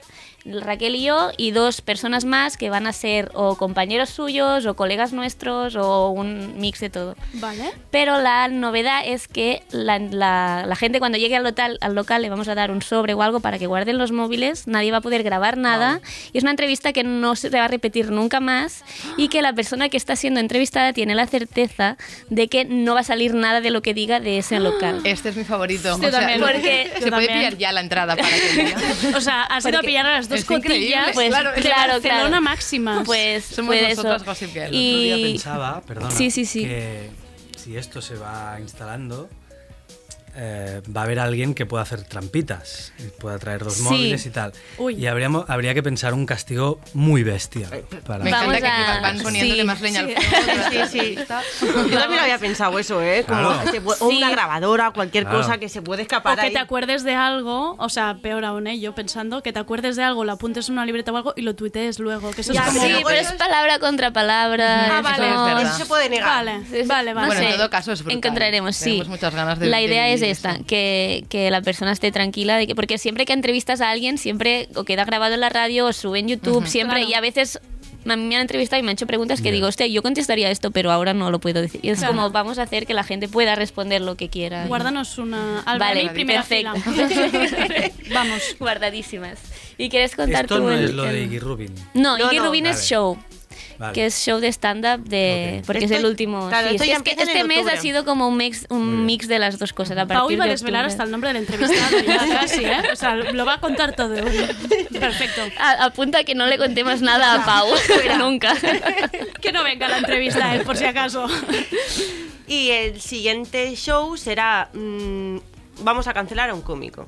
Speaker 9: Raquel y yo y dos personas más que van a ser o compañeros suyos o colegas nuestros o un mix de todo.
Speaker 2: Vale.
Speaker 9: Pero la novedad es que la, la- la gente cuando llegue al local, al local le vamos a dar un sobre o algo para que guarden los móviles, nadie va a poder grabar nada y es una entrevista que no se va a repetir nunca más y que la persona que está siendo entrevistada tiene la certeza de que no va a salir nada de lo que diga de ese local.
Speaker 7: Este es mi favorito.
Speaker 2: Yo
Speaker 7: o sea,
Speaker 2: también.
Speaker 9: Porque-
Speaker 7: se puede
Speaker 2: también.
Speaker 7: pillar ya la entrada para que diga.
Speaker 2: O sea, has ido a pillar a las dos
Speaker 7: es
Speaker 2: cotillas
Speaker 9: Pues
Speaker 7: claro,
Speaker 9: claro, claro.
Speaker 2: máximas.
Speaker 9: Pues,
Speaker 7: Somos
Speaker 9: pues
Speaker 7: nosotras
Speaker 9: eso.
Speaker 7: Gossip Girl.
Speaker 8: El otro día
Speaker 9: Y
Speaker 8: pensaba, perdona,
Speaker 9: Sí, sí, sí.
Speaker 8: que si esto se va instalando, eh, va a haber alguien que pueda hacer trampitas, y pueda traer dos
Speaker 9: Sí.
Speaker 8: móviles y tal.
Speaker 2: Uy.
Speaker 8: Y habríamos, habría que pensar un castigo muy bestia. Para
Speaker 7: Me
Speaker 9: Vamos
Speaker 7: encanta que
Speaker 9: a-
Speaker 7: aquí van poniéndole
Speaker 9: sí.
Speaker 7: más leña al
Speaker 10: Sí.
Speaker 7: fuego.
Speaker 10: Sí, sí. Yo también había pensado eso, ¿eh? Como
Speaker 8: Claro.
Speaker 10: se puede- o
Speaker 9: Sí.
Speaker 10: una grabadora, cualquier
Speaker 8: Claro.
Speaker 10: cosa que se puede
Speaker 2: O
Speaker 10: escapar
Speaker 2: que
Speaker 10: ahí.
Speaker 2: te acuerdes de algo, o sea, peor aún, ¿eh? yo pensando, que te acuerdes de algo, lo apuntes en una libreta o algo y lo tuitees luego. Que eso
Speaker 10: Ya,
Speaker 2: es como...
Speaker 9: Sí, pero es palabra contra palabra.
Speaker 2: Ah,
Speaker 9: es
Speaker 2: vale.
Speaker 9: como-
Speaker 7: es verdad.
Speaker 10: Eso se puede negar.
Speaker 2: Vale, vale, vale.
Speaker 9: no
Speaker 7: Bueno, en todo caso es brutal.
Speaker 9: Encontraremos, sí.
Speaker 7: Tenemos muchas ganas de-
Speaker 9: La
Speaker 7: de
Speaker 9: idea es esta, que, que la persona esté tranquila, de que, porque siempre que entrevistas a alguien, siempre o queda grabado en la radio o sube en YouTube, siempre,
Speaker 2: Claro.
Speaker 9: y a veces a mí me han entrevistado y me han hecho preguntas que digo, hostia, yo contestaría esto, pero ahora no lo puedo decir. Y es
Speaker 2: Claro.
Speaker 9: como, vamos a hacer que la gente pueda responder lo que quiera.
Speaker 2: Guárdanos una... Al
Speaker 9: Vale,
Speaker 2: primera
Speaker 9: perfecto.
Speaker 2: fila. Vamos.
Speaker 9: Guardadísimas. ¿Y quieres contar
Speaker 8: Esto
Speaker 9: tú
Speaker 8: no
Speaker 9: el-
Speaker 8: es lo de
Speaker 9: el-
Speaker 8: Iggy Rubin.
Speaker 9: No,
Speaker 10: No,
Speaker 9: Iggy
Speaker 10: no.
Speaker 9: Rubin es
Speaker 8: Vale.
Speaker 9: show.
Speaker 8: Vale.
Speaker 9: que es show de stand-up de
Speaker 8: Ok.
Speaker 9: porque es el último
Speaker 10: claro,
Speaker 9: sí,
Speaker 10: esto
Speaker 9: es que este mes ha sido como un mix un mix de las dos cosas a
Speaker 2: Pau iba a
Speaker 9: de
Speaker 2: desvelar hasta el nombre del entrevistado, ya casi, ¿eh? O sea, lo va a contar todo. Perfecto.
Speaker 9: A- apunta que no le contemos nada a Pau nunca
Speaker 2: Que no venga la entrevista él, por si acaso.
Speaker 10: Y el siguiente show será. mm, vamos a cancelar a un cómico.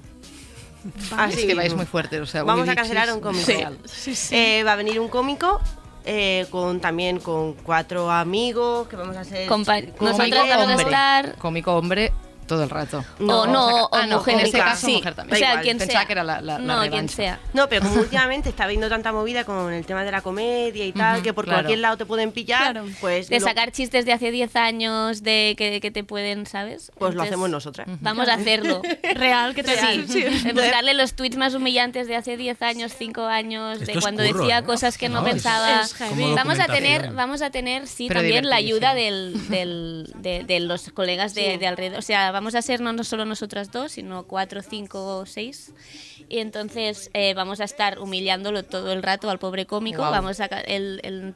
Speaker 10: Así
Speaker 7: es que vais muy fuerte, o sea,
Speaker 10: Vamos a cancelar a un cómico.
Speaker 7: real.
Speaker 2: Sí, sí.
Speaker 10: Eh, va a venir un cómico eh, con también con cuatro amigos que vamos a hacer.
Speaker 9: Compa-
Speaker 10: con
Speaker 9: nosotros
Speaker 10: Miguel.
Speaker 9: vamos a
Speaker 7: hombre.
Speaker 9: estar
Speaker 7: Cómico hombre todo el rato.
Speaker 10: No,
Speaker 9: o no, o
Speaker 7: Ah, no,
Speaker 9: mujer,
Speaker 7: en este
Speaker 10: cómica.
Speaker 7: caso
Speaker 9: sí.
Speaker 7: mujer también.
Speaker 9: o sea, quien
Speaker 7: pensaba
Speaker 9: sea.
Speaker 7: que era la- la- la
Speaker 9: no, quien
Speaker 7: revancha.
Speaker 9: sea.
Speaker 10: No, pero como últimamente está habiendo tanta movida con el tema de la comedia y tal,
Speaker 7: Ujú,
Speaker 10: que por
Speaker 7: claro.
Speaker 10: cualquier lado te pueden pillar,
Speaker 2: Claro.
Speaker 10: pues,
Speaker 9: De
Speaker 10: lo,
Speaker 9: sacar chistes de hace 10 años, de que, que te pueden, ¿sabes?
Speaker 10: pues lo
Speaker 9: Entonces,
Speaker 10: hacemos nosotras.
Speaker 9: Vamos a hacerlo.
Speaker 2: Real, que te
Speaker 9: Sí, buscarle los tweets más humillantes de hace 10 años, 5 años,
Speaker 8: Esto
Speaker 9: de
Speaker 8: es
Speaker 9: cuando
Speaker 8: curro,
Speaker 9: decía
Speaker 8: ¿eh?
Speaker 9: cosas que no,
Speaker 8: No, es-
Speaker 9: pensaba.
Speaker 2: es.
Speaker 8: Como
Speaker 9: Vamos a tener, vamos a tener, sí,
Speaker 7: Pero
Speaker 9: también la ayuda del, del- de, de los colegas de,
Speaker 10: Sí.
Speaker 9: de alrededor. O sea, vamos a ser no, no solo nosotras dos, sino cuatro, cinco o seis. Y entonces eh, vamos a estar humillándolo todo el rato al pobre cómico. Vamos a el, el-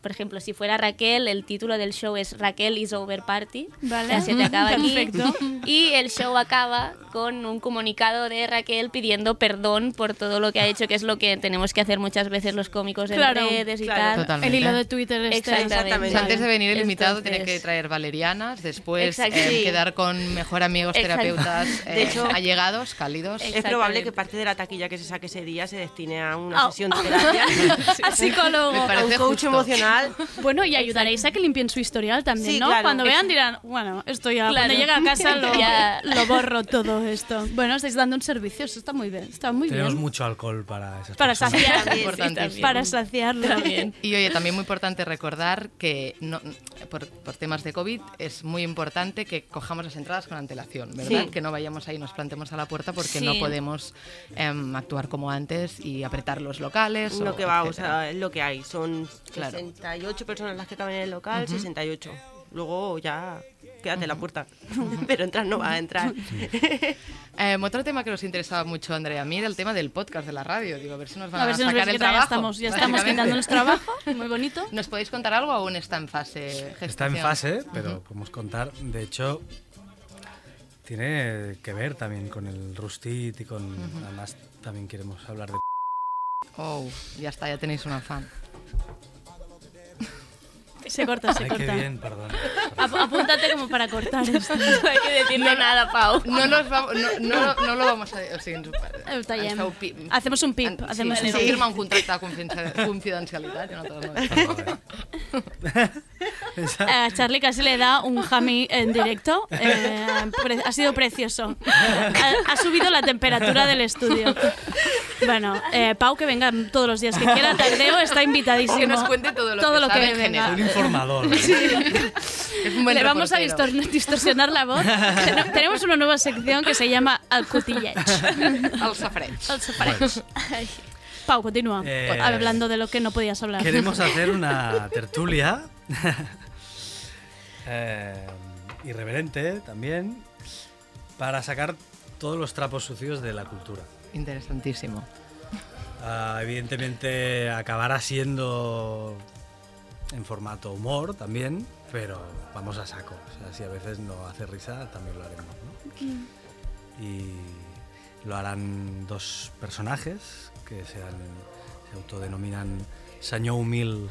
Speaker 9: por ejemplo, si fuera Raquel, el título del show es Raquel is over party.
Speaker 2: Vale.
Speaker 9: Se te acaba aquí.
Speaker 2: Perfecto.
Speaker 9: Y el show acaba con un comunicado de Raquel pidiendo perdón por todo lo que ha hecho, que es lo que tenemos que hacer muchas veces los cómicos en
Speaker 2: Claro,
Speaker 9: redes y
Speaker 10: claro.
Speaker 9: tal.
Speaker 2: El hilo de Twitter este.
Speaker 9: Exactamente.
Speaker 7: O sea, antes de venir el invitado
Speaker 9: Entonces-
Speaker 7: tiene que traer valerianas, después eh,
Speaker 9: Sí.
Speaker 7: quedar con mejor amigos
Speaker 9: Exacto.
Speaker 7: terapeutas
Speaker 10: De
Speaker 7: eh,
Speaker 10: hecho-
Speaker 7: allegados, cálidos.
Speaker 10: Es probable que parte de la taquilla que se saque ese día se destine a una
Speaker 2: Oh.
Speaker 10: sesión de terapia.
Speaker 2: Al psicólogo.
Speaker 7: Me
Speaker 10: a un
Speaker 7: parece
Speaker 10: coach
Speaker 7: justo.
Speaker 10: emocional.
Speaker 2: Bueno, y ayudaréis a que limpien su historial también,
Speaker 10: Sí,
Speaker 2: ¿no?
Speaker 10: claro.
Speaker 2: Cuando vean dirán, bueno, esto ya,
Speaker 9: Claro.
Speaker 2: cuando llegue a casa lo,
Speaker 9: Ya.
Speaker 2: lo borro todo esto. Bueno, estáis dando un servicio, eso está muy bien, está muy
Speaker 8: Tenemos
Speaker 2: bien.
Speaker 8: mucho alcohol para esas
Speaker 2: Para
Speaker 8: personas.
Speaker 2: saciar,
Speaker 9: sí,
Speaker 2: para saciarlo.
Speaker 9: También.
Speaker 7: Y oye, también muy importante recordar que no, por, por temas de COVID es muy importante que cojamos las entradas con antelación, ¿verdad?
Speaker 10: Sí.
Speaker 7: Que no vayamos ahí y nos plantemos a la puerta porque
Speaker 9: Sí.
Speaker 7: no podemos em, actuar como antes y apretar los locales.
Speaker 10: Lo
Speaker 7: o
Speaker 10: que va, o sea, es lo que hay. Son
Speaker 7: Claro.
Speaker 10: 68 personas las que caben en el local, 68. Luego ya quédate en la puerta. Pero entrar no va a entrar.
Speaker 7: Em, otro tema que nos interesaba mucho, Andrea, a mí era el tema del podcast de la radio. Digo, a ver si nos van
Speaker 2: A
Speaker 7: a,
Speaker 2: ver si nos
Speaker 7: sacar
Speaker 2: ves
Speaker 7: el
Speaker 2: que ya
Speaker 7: trabajo.
Speaker 2: estamos, ya estamos quitándonos trabajo, muy bonito.
Speaker 7: ¿Nos podéis contar algo aún está en fase
Speaker 8: Está en
Speaker 7: gestación?
Speaker 8: fase, pero podemos contar. De hecho, tiene que ver también con el Rustit y con. Además, también queremos hablar de.
Speaker 7: Oh, ya está, ya tenéis una fan.
Speaker 2: Se corta, se
Speaker 8: Ay,
Speaker 2: corta.
Speaker 8: qué bien, perdón.
Speaker 2: Ap- apúntate como para cortar esto.
Speaker 9: No hay que decirle nada, Pau.
Speaker 7: No, nos vamos, no, no, no lo vamos a... O sigui, ens,
Speaker 2: Eh, tallem.
Speaker 7: ens
Speaker 2: Hacemos un pip,
Speaker 7: en-
Speaker 2: hacemos
Speaker 7: sí,
Speaker 2: un
Speaker 7: sí. firma un contracte de confidencia- confidencialitat. Jo no te lo
Speaker 2: A Charlie casi le da un jammy en directo. Eh, ha sido precioso. Ha, ha subido la temperatura del estudio. Bueno, eh, Pau, que venga todos los días que quiera. Tardeo está invitadísimo.
Speaker 7: Que nos cuente todo lo que sabe en
Speaker 2: venga.
Speaker 7: general.
Speaker 8: Un informador.
Speaker 7: Es un buen
Speaker 2: Le vamos a distor- distorsionar la voz. Ten- Tenemos una nueva sección que se llama El Cotilleig.
Speaker 7: El safreig.
Speaker 2: El safreig. Pau, continúa.
Speaker 8: Eh,
Speaker 2: Hablando de lo que no podías hablar.
Speaker 8: Queremos hacer una tertulia eh, irreverente también para sacar todos los trapos sucios de la cultura.
Speaker 7: Interesantísimo.
Speaker 8: Ah, evidentemente acabará siendo en formato humor también, pero vamos a saco. O sea, si a veces no hace risa, también lo haremos. ¿no? Y lo harán dos personajes que sean, se autodenominan Sañou Mil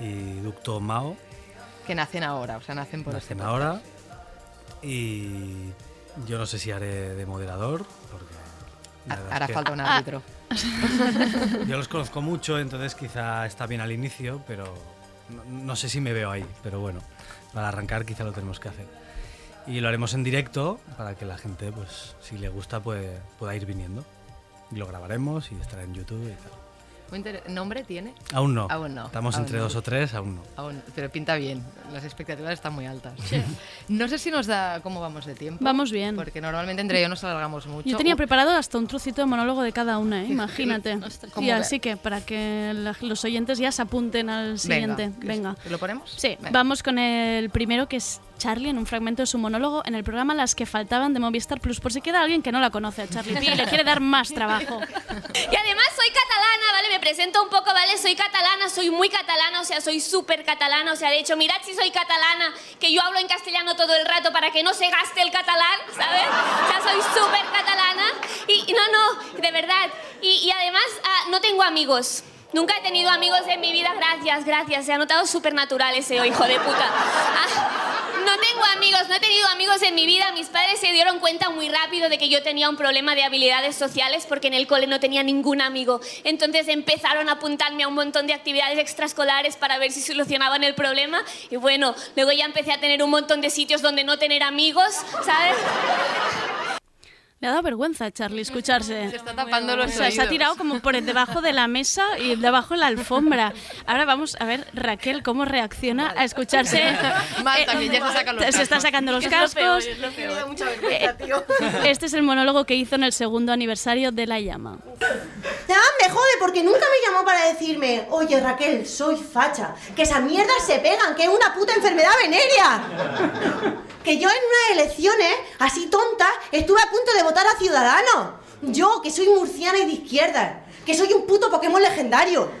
Speaker 8: y Ducto Mao.
Speaker 7: Que nacen ahora, o sea, nacen por este
Speaker 8: Nacen ahora. Y yo no sé si haré de moderador, porque
Speaker 7: Hará falta un árbitro.
Speaker 8: yo los conozco mucho, entonces quizá está bien al inicio, pero no, no sé si me veo ahí. Pero bueno, para arrancar quizá lo tenemos que hacer. Y lo haremos en directo para que la gente, pues, si le gusta, puede, pueda ir viniendo. Y lo grabaremos y estará en YouTube y tal.
Speaker 7: Muy inter- ¿Nombre tiene?
Speaker 8: Aún no.
Speaker 7: Aún no.
Speaker 8: Estamos
Speaker 7: aún
Speaker 8: entre
Speaker 7: no.
Speaker 8: dos o tres, aún no.
Speaker 7: Aún, pero pinta bien. Las expectativas están muy altas. No sé si nos da cómo vamos de tiempo.
Speaker 2: Vamos bien.
Speaker 7: Porque normalmente entre yo nos alargamos mucho.
Speaker 2: Yo tenía
Speaker 7: Uh,
Speaker 2: preparado hasta un trocito de monólogo de cada una, ¿eh? imagínate.
Speaker 7: ¿Cómo
Speaker 2: Y así que para que la- los oyentes ya se apunten al siguiente. Venga.
Speaker 7: ¿Lo ponemos?
Speaker 2: Sí,
Speaker 7: Venga.
Speaker 2: vamos con el primero que es Charlie en un fragmento de su monólogo en el programa Las que faltaban de Movistar Plus. Por si queda alguien que no la conoce a Charlie P y le quiere dar más trabajo.
Speaker 11: Y además soy catalana, ¿vale? Me presento un poco, ¿vale? Soy catalana, soy muy catalana, o sea, soy súper catalana. O sea, de hecho, mirad si soy catalana, que yo hablo en castellano todo el rato para que no se gaste el catalán, ¿sabes? O sea, soy súper catalana. Y, no, no, de verdad. Y, y además, ah, no tengo amigos. Nunca he tenido amigos en mi vida, gracias, gracias. Se ha notado súper natural ese hijo de puta. Ah, no tengo amigos, no he tenido amigos en mi vida. Mis padres se dieron cuenta muy rápido de que yo tenía un problema de habilidades sociales porque en el cole no tenía ningún amigo. Entonces empezaron a apuntarme a un montón de actividades extraescolares para ver si solucionaban el problema. Y bueno, luego ya empecé a tener un montón de sitios donde no tener amigos, ¿sabes?
Speaker 2: Le ha dado vergüenza a Charlie escucharse.
Speaker 7: Se está tapando los
Speaker 2: O sea, se ha tirado como por debajo de la mesa y debajo de la alfombra. Ahora vamos a ver Raquel cómo reacciona a escucharse.
Speaker 7: Mal
Speaker 2: Eh,
Speaker 7: también, ya se sacan los
Speaker 2: Se está
Speaker 7: cascos.
Speaker 2: sacando los
Speaker 9: Es lo peor,
Speaker 2: cascos.
Speaker 9: es lo peor.
Speaker 10: mucha vergüenza, tío.
Speaker 2: Este es el monólogo que hizo en el segundo aniversario de La Llama.
Speaker 12: Ya me jode porque nunca me llamó para decirme, oye Raquel, soy facha, que esas mierdas se pegan, que es una puta enfermedad venérea. Que yo en unas elecciones, así tonta, estuve a punto de votar a Ciudadanos. Yo, que soy murciana y de izquierda, que soy un puto Pokémon legendario.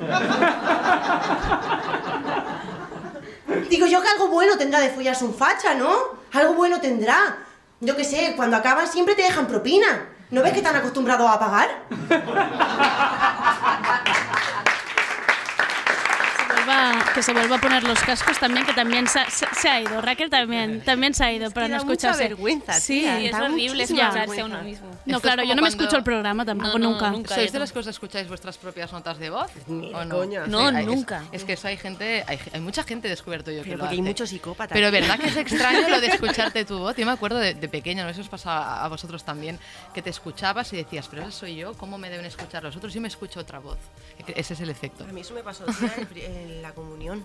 Speaker 12: Digo yo que algo bueno tendrá de follarse un facha, ¿no? Algo bueno tendrá. Yo qué sé, cuando acaban siempre te dejan propina. ¿No ves que están acostumbrados a pagar?
Speaker 2: vuelva- que se vuelva a poner los cascos también, que también se, ha- se- se ha ido. Raquel también, también se ha ido para
Speaker 10: que
Speaker 2: no
Speaker 10: da mucha
Speaker 2: escucharse.
Speaker 10: vergüenza,
Speaker 2: Sí,
Speaker 10: tía,
Speaker 9: Y es horrible escucharse a
Speaker 10: vergüenza.
Speaker 9: uno mismo.
Speaker 2: No,
Speaker 7: Esto
Speaker 2: claro,
Speaker 7: es
Speaker 2: yo no me
Speaker 7: cuando-
Speaker 2: escucho el programa tampoco,
Speaker 9: No, no,
Speaker 2: nunca.
Speaker 9: nunca.
Speaker 7: ¿Sois de los que os escucháis vuestras propias notas de voz?
Speaker 10: Ni
Speaker 7: ¿O no?
Speaker 10: coña.
Speaker 9: No,
Speaker 7: hay- es-
Speaker 9: nunca.
Speaker 7: Es, que eso hay gente, hay, hay mucha gente descubierto yo que
Speaker 10: Pero
Speaker 7: lo
Speaker 10: porque hay
Speaker 7: hace.
Speaker 10: muchos psicópatas.
Speaker 7: Pero verdad que es extraño lo de escucharte tu voz. Yo me acuerdo de, de pequeña, no si os pasa a vosotros también, que te escuchabas y decías, pero esa soy yo, ¿cómo me deben escuchar los otros? Yo me escucho otra voz. Ese es el efecto.
Speaker 10: A mí eso me pasó en la comunión.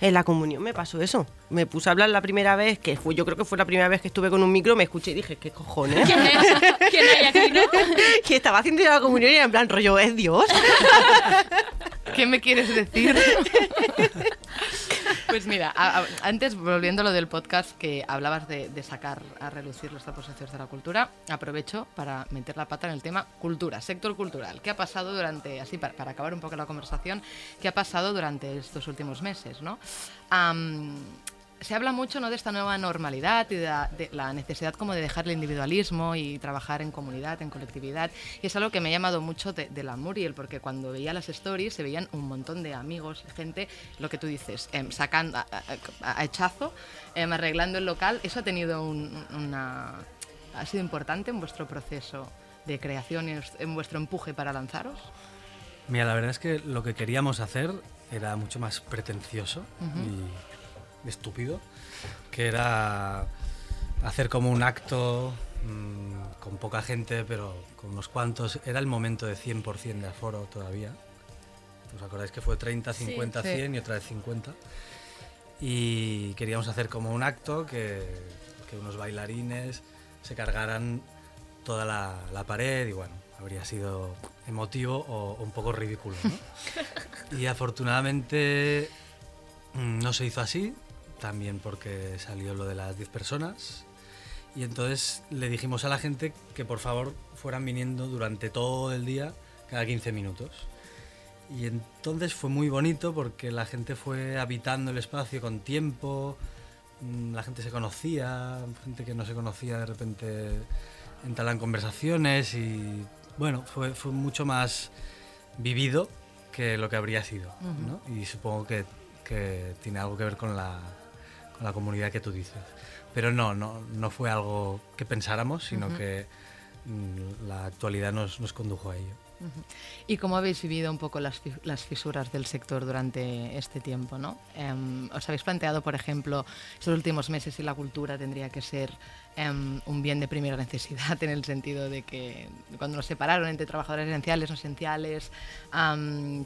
Speaker 10: En la comunión me pasó eso. Me puse a hablar la primera vez, que fue, yo creo que fue la primera vez que estuve con un micro, me escuché y dije, ¿qué cojones?
Speaker 9: ¿Quién es? ¿Quién hay aquí, no?
Speaker 10: que estaba haciendo la comunión y en plan rollo, es Dios.
Speaker 7: ¿Qué me quieres decir? Pues mira, a- a- antes volviendo a lo del podcast que hablabas de, de sacar a relucir los sucios de la cultura, aprovecho para meter la pata en el tema cultura, sector cultural. ¿Qué ha pasado durante, así para, para acabar un poco la conversación, qué ha pasado durante estos últimos meses? ¿no? Se habla mucho ¿no? de esta nueva normalidad y de la, necesidad como de dejar el individualismo y trabajar en comunidad, en colectividad. Y es algo que me ha llamado mucho de, la Muriel, porque cuando veía las stories se veían un montón de amigos, gente, lo que tú dices, em, sacando a, a- hechazo, em, arreglando el local. ¿Eso ha tenido un- una... ha sido importante en vuestro proceso de creación y en vuestro empuje para lanzaros?
Speaker 8: Mira, la verdad es que lo que queríamos hacer era mucho más pretencioso y estúpido, que era hacer como un acto mm, con poca gente, pero con unos cuantos. Era el momento de 100% de aforo todavía. ¿Os acordáis que fue 30,
Speaker 7: Sí.
Speaker 8: 50,
Speaker 7: Sí.
Speaker 8: 100 y otra vez 50? Y queríamos hacer como un acto que, que unos bailarines se cargaran toda la, la pared y bueno, habría sido emotivo o, o un poco ridículo. ¿no? y afortunadamente mm, no se hizo así, también porque salió lo de las 10 personas. Y entonces le dijimos a la gente que por favor fueran viniendo durante todo el día, cada 15 minutos. Y entonces fue muy bonito porque la gente fue habitando el espacio con tiempo, mm, la gente se conocía, gente que no se conocía de repente entablan conversaciones y bueno, fue, fue mucho más vivido que lo que habría sido. ¿no? Y supongo que, que tiene algo que ver con la, con la comunidad que tú dices. Pero no, no, no fue algo que pensáramos, sino que mm, la actualidad nos, nos condujo a ello.
Speaker 7: ¿Y cómo habéis vivido un poco las, las fisuras del sector durante este tiempo? ¿no? Em, ¿Os habéis planteado, por ejemplo, estos últimos meses si la cultura tendría que ser em, un bien de primera necesidad en el sentido de que cuando nos separaron entre trabajadores esenciales, no esenciales,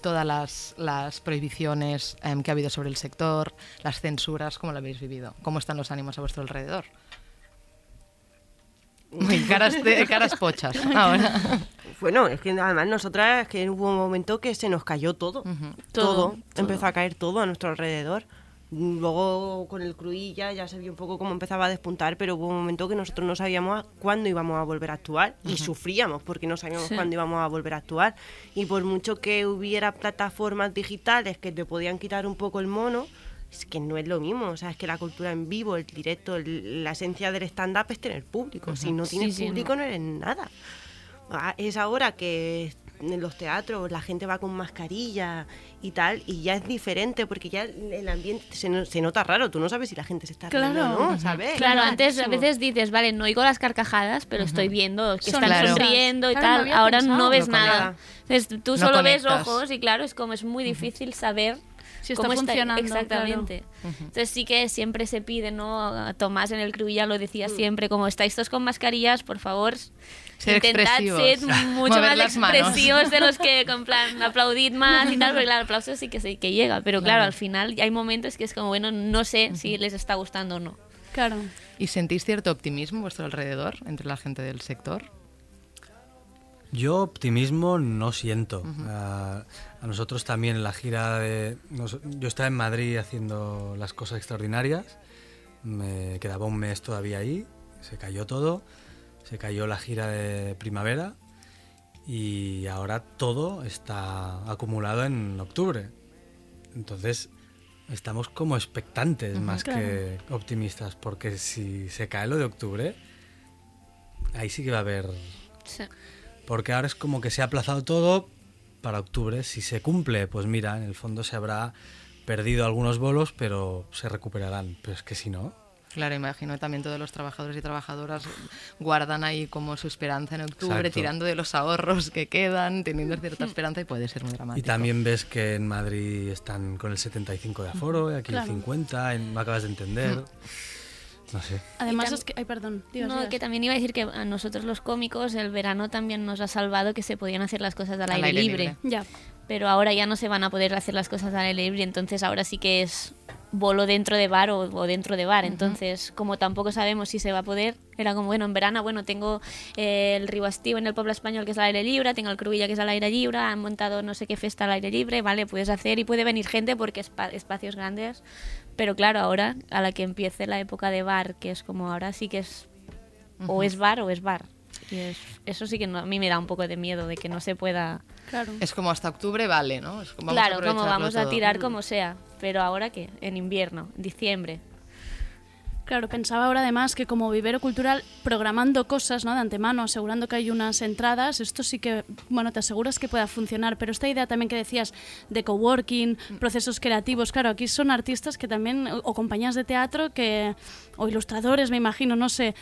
Speaker 7: todas las, las prohibiciones em, que ha habido sobre el sector, las censuras, ¿cómo lo habéis vivido? ¿Cómo están los ánimos a vuestro alrededor? Uy, caras, de- caras pochas ahora.
Speaker 10: Bueno, es que además nosotras es que hubo un momento que se nos cayó todo. todo,
Speaker 9: Todo,
Speaker 10: Empezó a caer todo a nuestro alrededor. Luego con el cruilla ya se vio un poco cómo empezaba a despuntar, pero hubo un momento que nosotros no sabíamos a- cuándo íbamos a volver a actuar y
Speaker 9: Ujú.
Speaker 10: sufríamos porque no sabíamos
Speaker 9: Sí.
Speaker 10: cuándo íbamos a volver a actuar. Y por mucho que hubiera plataformas digitales que te podían quitar un poco el mono, es que no es lo mismo. O sea, es que la cultura en vivo, el directo, el- la esencia del stand-up es tener público. Si no
Speaker 9: Sí,
Speaker 10: tienes
Speaker 9: sí,
Speaker 10: público no eres nada. Ah, Es ahora que en los teatros la gente va con mascarilla y tal, y ya es diferente porque ya el ambiente se, no- se nota raro. Tú no sabes si la gente se está riendo o no, ¿sabes?
Speaker 9: Claro, antes a veces dices, vale, no oigo las carcajadas, pero estoy viendo que
Speaker 10: Son
Speaker 9: están
Speaker 10: risas.
Speaker 9: sonriendo y
Speaker 10: Claro, no
Speaker 9: tal.
Speaker 10: había
Speaker 9: Ahora
Speaker 10: pensado.
Speaker 9: no ves
Speaker 10: No
Speaker 9: nada. Entonces tú
Speaker 10: No
Speaker 9: solo ves
Speaker 10: conectas.
Speaker 9: ojos y claro, es como es muy difícil saber
Speaker 2: Si está
Speaker 9: cómo
Speaker 2: funcionando,
Speaker 9: exactamente.
Speaker 2: claro.
Speaker 9: Entonces sí que siempre se pide, ¿no? Tomás en el crew ya lo decía
Speaker 10: Mm.
Speaker 9: siempre, como estáis todos con mascarillas, por favor,
Speaker 7: Ser
Speaker 9: intentad
Speaker 7: expresivos.
Speaker 9: ser mucho
Speaker 7: Mover
Speaker 9: más expresivos de los que, con plan, aplaudid más y tal, porque claro, el aplauso sí que, sí que llega, pero claro,
Speaker 7: Claro.
Speaker 9: al final hay momentos que es como, bueno, no sé si les está gustando o no.
Speaker 2: Claro.
Speaker 7: ¿Y sentís cierto optimismo a vuestro alrededor entre la gente del sector?
Speaker 8: Yo optimismo no siento. A, a nosotros también en la gira de... nos- yo estaba en Madrid haciendo las cosas extraordinarias, me quedaba un mes todavía ahí, se cayó todo, se cayó la gira de primavera y ahora todo está acumulado en octubre. Entonces estamos como expectantes más
Speaker 13: Claro.
Speaker 8: que optimistas, porque si se cae lo de octubre, ahí sí que va a haber...
Speaker 9: Sí.
Speaker 8: Porque ahora es como que se ha aplazado todo para octubre. Si se cumple, pues mira, en el fondo se habrá perdido algunos bolos, pero se recuperarán. Pero es que si no...
Speaker 7: Claro, imagino también todos los trabajadores y trabajadoras guardan ahí como su esperanza en octubre,
Speaker 8: Exacto.
Speaker 7: tirando de los ahorros que quedan, teniendo cierta esperanza y puede ser muy dramático.
Speaker 8: Y también ves que en Madrid están con el 75 de aforo, aquí
Speaker 2: Claro.
Speaker 8: el 50, en- me acabas de entender. No sé.
Speaker 2: Además es que... Ay, perdón. Dios,
Speaker 9: No,
Speaker 2: Dios.
Speaker 9: que también iba a decir que a nosotros los cómicos el verano también nos ha salvado que se podían hacer las cosas al,
Speaker 7: Al
Speaker 9: aire,
Speaker 7: aire
Speaker 9: libre.
Speaker 7: libre.
Speaker 2: Ya.
Speaker 9: Pero ahora ya no se van a poder hacer las cosas al aire libre, entonces ahora sí que es bolo dentro de bar o, o dentro de bar. Entonces, como tampoco sabemos si se va a poder, era como, bueno, en verano, bueno, tengo eh, el Río Estío en el pueblo español que es al aire libre, tengo el Crubilla que es al aire libre, han montado no sé qué fiesta al aire libre, vale, puedes hacer y puede venir gente porque es pa- espacios grandes. Pero claro, ahora, a la que empiece la época de bar, que es como ahora sí que es o
Speaker 7: Ujú.
Speaker 9: es bar o es bar. Y es- eso sí que no- a mí me da un poco de miedo de que no se pueda...
Speaker 2: Claro.
Speaker 7: Es como hasta octubre vale, ¿no? Es como, vamos a
Speaker 9: claro, como
Speaker 7: aprovecharlo
Speaker 9: vamos a
Speaker 7: todo.
Speaker 9: tirar como sea. Pero ahora qué? En invierno, en diciembre.
Speaker 2: Claro, pensaba ahora además que como vivero cultural, programando cosas ¿no? de antemano, asegurando que hay unas entradas, esto sí que, bueno, te aseguras que pueda funcionar. Pero esta idea también que decías de coworking, procesos creativos, claro, aquí son artistas que también, o, o compañías de teatro, que o ilustradores, me imagino, no sé,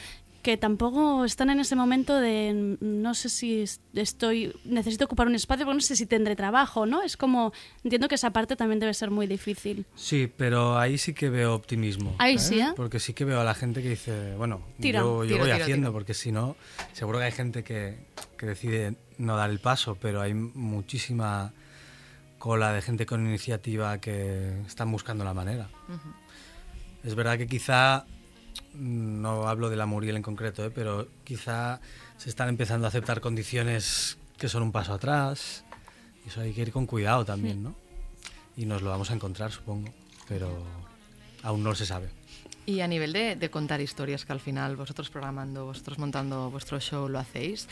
Speaker 2: que tampoco están en ese momento de no sé si es- estoy necesito ocupar un espacio porque no sé si tendré trabajo, ¿no? Es como entiendo que esa parte también debe ser muy difícil.
Speaker 8: Sí, pero ahí sí que veo optimismo.
Speaker 2: Ahí
Speaker 8: ¿sabes?
Speaker 2: sí, ¿eh?
Speaker 8: Porque sí que veo a la gente que dice, bueno,
Speaker 2: Tira.
Speaker 8: yo, yo
Speaker 7: Tiro,
Speaker 8: voy
Speaker 7: tiro,
Speaker 8: haciendo, porque si no, seguro que hay gente que, que decide no dar el paso, pero hay muchísima cola de gente con iniciativa que están buscando la manera. Es verdad que quizá, no hablo de la Muriel en concreto, ¿eh? pero quizá se están empezando a aceptar condiciones que son un paso atrás. Y eso hay que ir con cuidado también, ¿no? Y nos lo vamos a encontrar, supongo, pero aún no se sabe.
Speaker 7: Y a nivel de, contar historias, que al final vosotros programando, vosotros montando vuestro show lo hacéis,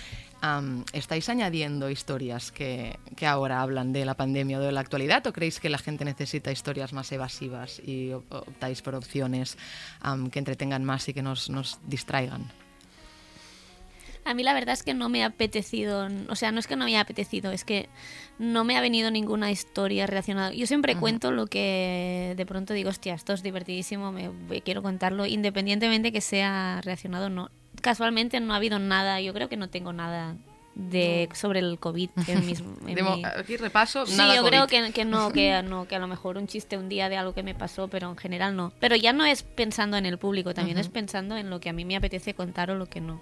Speaker 7: ¿estáis añadiendo historias que, ahora hablan de la pandemia o de la actualidad o creéis que la gente necesita historias más evasivas y op- optáis por opciones que entretengan más y que nos, nos distraigan?
Speaker 9: A mí la verdad es que no me ha apetecido, o sea, no es que no me haya apetecido, es que no me ha venido ninguna historia relacionada. Yo siempre cuento lo que de pronto digo, hostia, esto es divertidísimo, me, me quiero contarlo, independientemente que sea relacionado o no. Casualmente no ha habido nada, yo creo que no tengo nada de sobre el COVID en mis... en
Speaker 7: De mo-
Speaker 9: mi-
Speaker 7: Aquí repaso,
Speaker 9: Sí,
Speaker 7: nada
Speaker 9: yo
Speaker 7: COVID.
Speaker 9: creo que, que no, que no, que a lo mejor un chiste un día de algo que me pasó, pero en general no. Pero ya no es pensando en el público, también es pensando en lo que a mí me apetece contar o lo que no.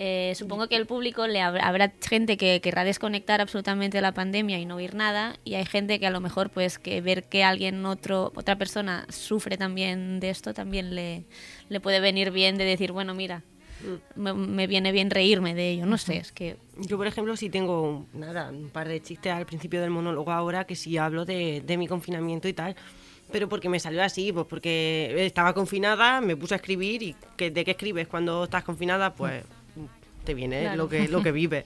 Speaker 9: Eh, supongo que el público le habrá, habrá gente que querrá desconectar absolutamente de la pandemia y no oír nada y hay gente que a lo mejor pues que ver que alguien otro otra persona sufre también de esto también le, le puede venir bien de decir bueno mira me, me viene bien reírme de ello no sé es que
Speaker 10: Yo, por ejemplo, sí tengo nada, un par de chistes al principio del monólogo ahora que sí hablo de, de mi confinamiento y tal. Pero porque me salió así, pues porque estaba confinada, me puse a escribir y que, ¿de qué escribes cuando estás confinada? Pues te viene
Speaker 9: Claro.
Speaker 10: lo que lo que vives.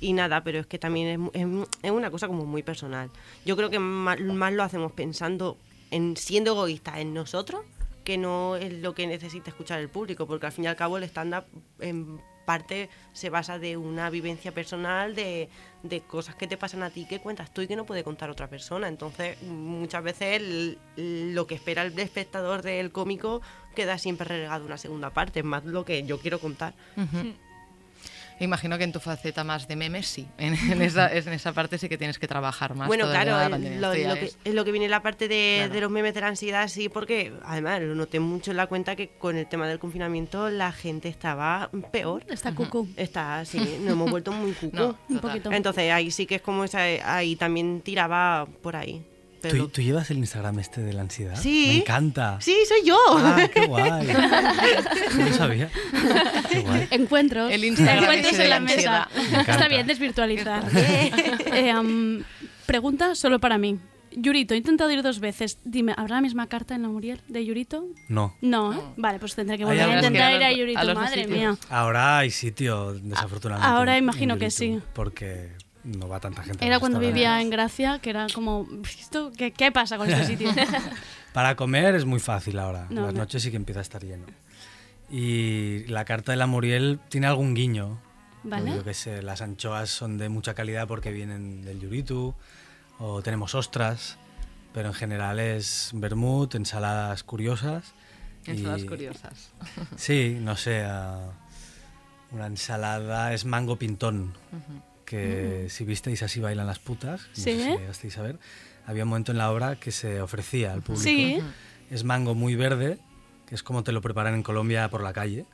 Speaker 10: Y nada, pero es que también es, es es una cosa como muy personal. Yo creo que más, más lo hacemos pensando en siendo egoístas en nosotros que no es lo que necesita escuchar el público, porque al fin y al cabo el stand-up en parte se basa de una vivencia personal, de, de cosas que te pasan a ti que cuentas tú y que no puede contar otra persona. Entonces, muchas veces el- lo que espera el espectador del cómico queda siempre relegado a una segunda parte, es más lo que yo quiero contar.
Speaker 7: Ujú. Imagino que en tu faceta más de memes sí, en, en esa, en esa parte sí que tienes que trabajar más.
Speaker 10: Bueno, claro,
Speaker 7: la
Speaker 10: el- lo, que,
Speaker 7: es-
Speaker 10: es lo que viene la parte de,
Speaker 7: Claro.
Speaker 10: de los memes de la ansiedad, sí, porque además lo noté mucho en la cuenta que con el tema del confinamiento la gente estaba peor.
Speaker 2: Está cucú.
Speaker 10: Está, sí, nos hemos vuelto muy cucú.
Speaker 7: No,
Speaker 2: Un poquito.
Speaker 10: Entonces ahí sí que es como esa, ahí también tiraba por ahí. Pero
Speaker 8: ¿Tú, tú llevas el Instagram este de la ansiedad?
Speaker 10: Sí.
Speaker 8: Me encanta.
Speaker 10: Sí, soy yo.
Speaker 8: Ah, qué guay. No lo sabía. Qué guay.
Speaker 2: Encuentros.
Speaker 7: El Instagram
Speaker 2: Encuentros en la mesa.
Speaker 8: Me.
Speaker 2: Está bien desvirtualizar. Eh, am, pregunta solo para mí. Yurito, he intentado ir dos veces. Dime, ¿habrá la misma carta en la Muriel de Yurito?
Speaker 8: No.
Speaker 2: No, ¿eh? Vale, pues tendré que volver a intentar ir a Yurito.
Speaker 7: a
Speaker 2: Madre mía.
Speaker 8: Ahora hay sitio, desafortunadamente.
Speaker 2: ahora imagino que sí.
Speaker 8: Porque no va tanta gente. a
Speaker 2: Era cuando vivía en Gracia, que era como, ¿esto, qué, qué pasa con este sitio?
Speaker 8: Para comer es muy fácil ahora.
Speaker 2: No,
Speaker 8: Las
Speaker 2: no.
Speaker 8: noches sí que empieza a estar lleno. Y la carta de la Muriel tiene algún guiño.
Speaker 2: Vale.
Speaker 8: Yo que sé, las anchoas son de mucha calidad porque vienen del Yuritu, o tenemos ostras, pero en general es vermut, ensaladas curiosas.
Speaker 7: Ensaladas
Speaker 8: y-
Speaker 7: curiosas.
Speaker 8: Sí, no sé, ah, una ensalada es mango pintón, que si visteis así bailan las putas, no
Speaker 2: Sí.
Speaker 8: sé si llegasteis a ver, había un momento en la obra que se ofrecía al público.
Speaker 2: Sí.
Speaker 8: Es mango muy verde, que es como te lo preparan en Colombia por la calle,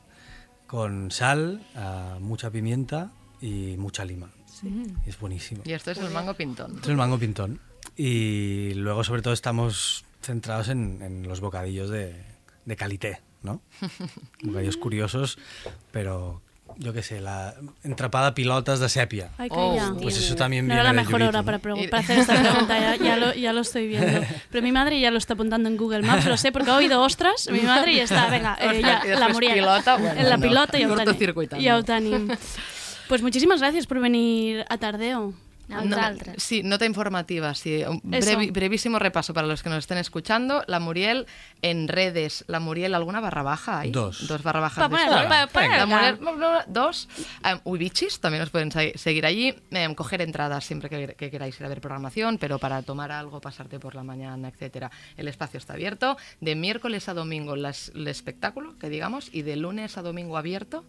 Speaker 8: con sal, ah, mucha pimienta y mucha lima. Y es buenísimo.
Speaker 7: Y esto es el mango pintón.
Speaker 8: Esto es el mango pintón. Y luego, sobre todo, estamos centrados en, en los bocadillos de, de calité, ¿no? bocadillos curiosos, pero yo qué sé, la entrapada pilotas de sepia.
Speaker 2: Ay, calla.
Speaker 8: Pues eso también
Speaker 2: No
Speaker 8: viene
Speaker 2: era la mejor hora
Speaker 8: ¿no?
Speaker 2: para, para hacer esta pregunta, ya, ya lo, ya lo estoy viendo. Pero mi madre ya lo está apuntando en Google Maps, lo sé, porque ha oído ostras, mi madre y está, venga, eh, ya, la Muriel.
Speaker 7: pilota, bueno,
Speaker 2: en la
Speaker 7: no,
Speaker 2: pilota y a Otani.
Speaker 7: cortocircuitando.
Speaker 2: Y. Pues muchísimas gracias por venir a Tardeo.
Speaker 9: A
Speaker 7: No, sí, nota informativa, sí. Un
Speaker 2: Eso.
Speaker 7: brevi- brevísimo repaso para los que nos estén escuchando. La Muriel en redes. La Muriel, ¿alguna barra baja hay?
Speaker 8: Dos.
Speaker 7: Dos barra bajas.
Speaker 2: Pa
Speaker 7: de
Speaker 2: ponerlo,
Speaker 7: historia.
Speaker 2: pa ponerlo.
Speaker 7: La Muriel, bla, bla, bla, dos. Um, Ubichis, también os pueden se- seguir allí. Em, coger entradas siempre que, que queráis ir a ver programación, pero para tomar algo, pasarte por la mañana, etcétera. El espacio está abierto. De miércoles a domingo las- el espectáculo, que digamos, y de lunes a domingo abierto.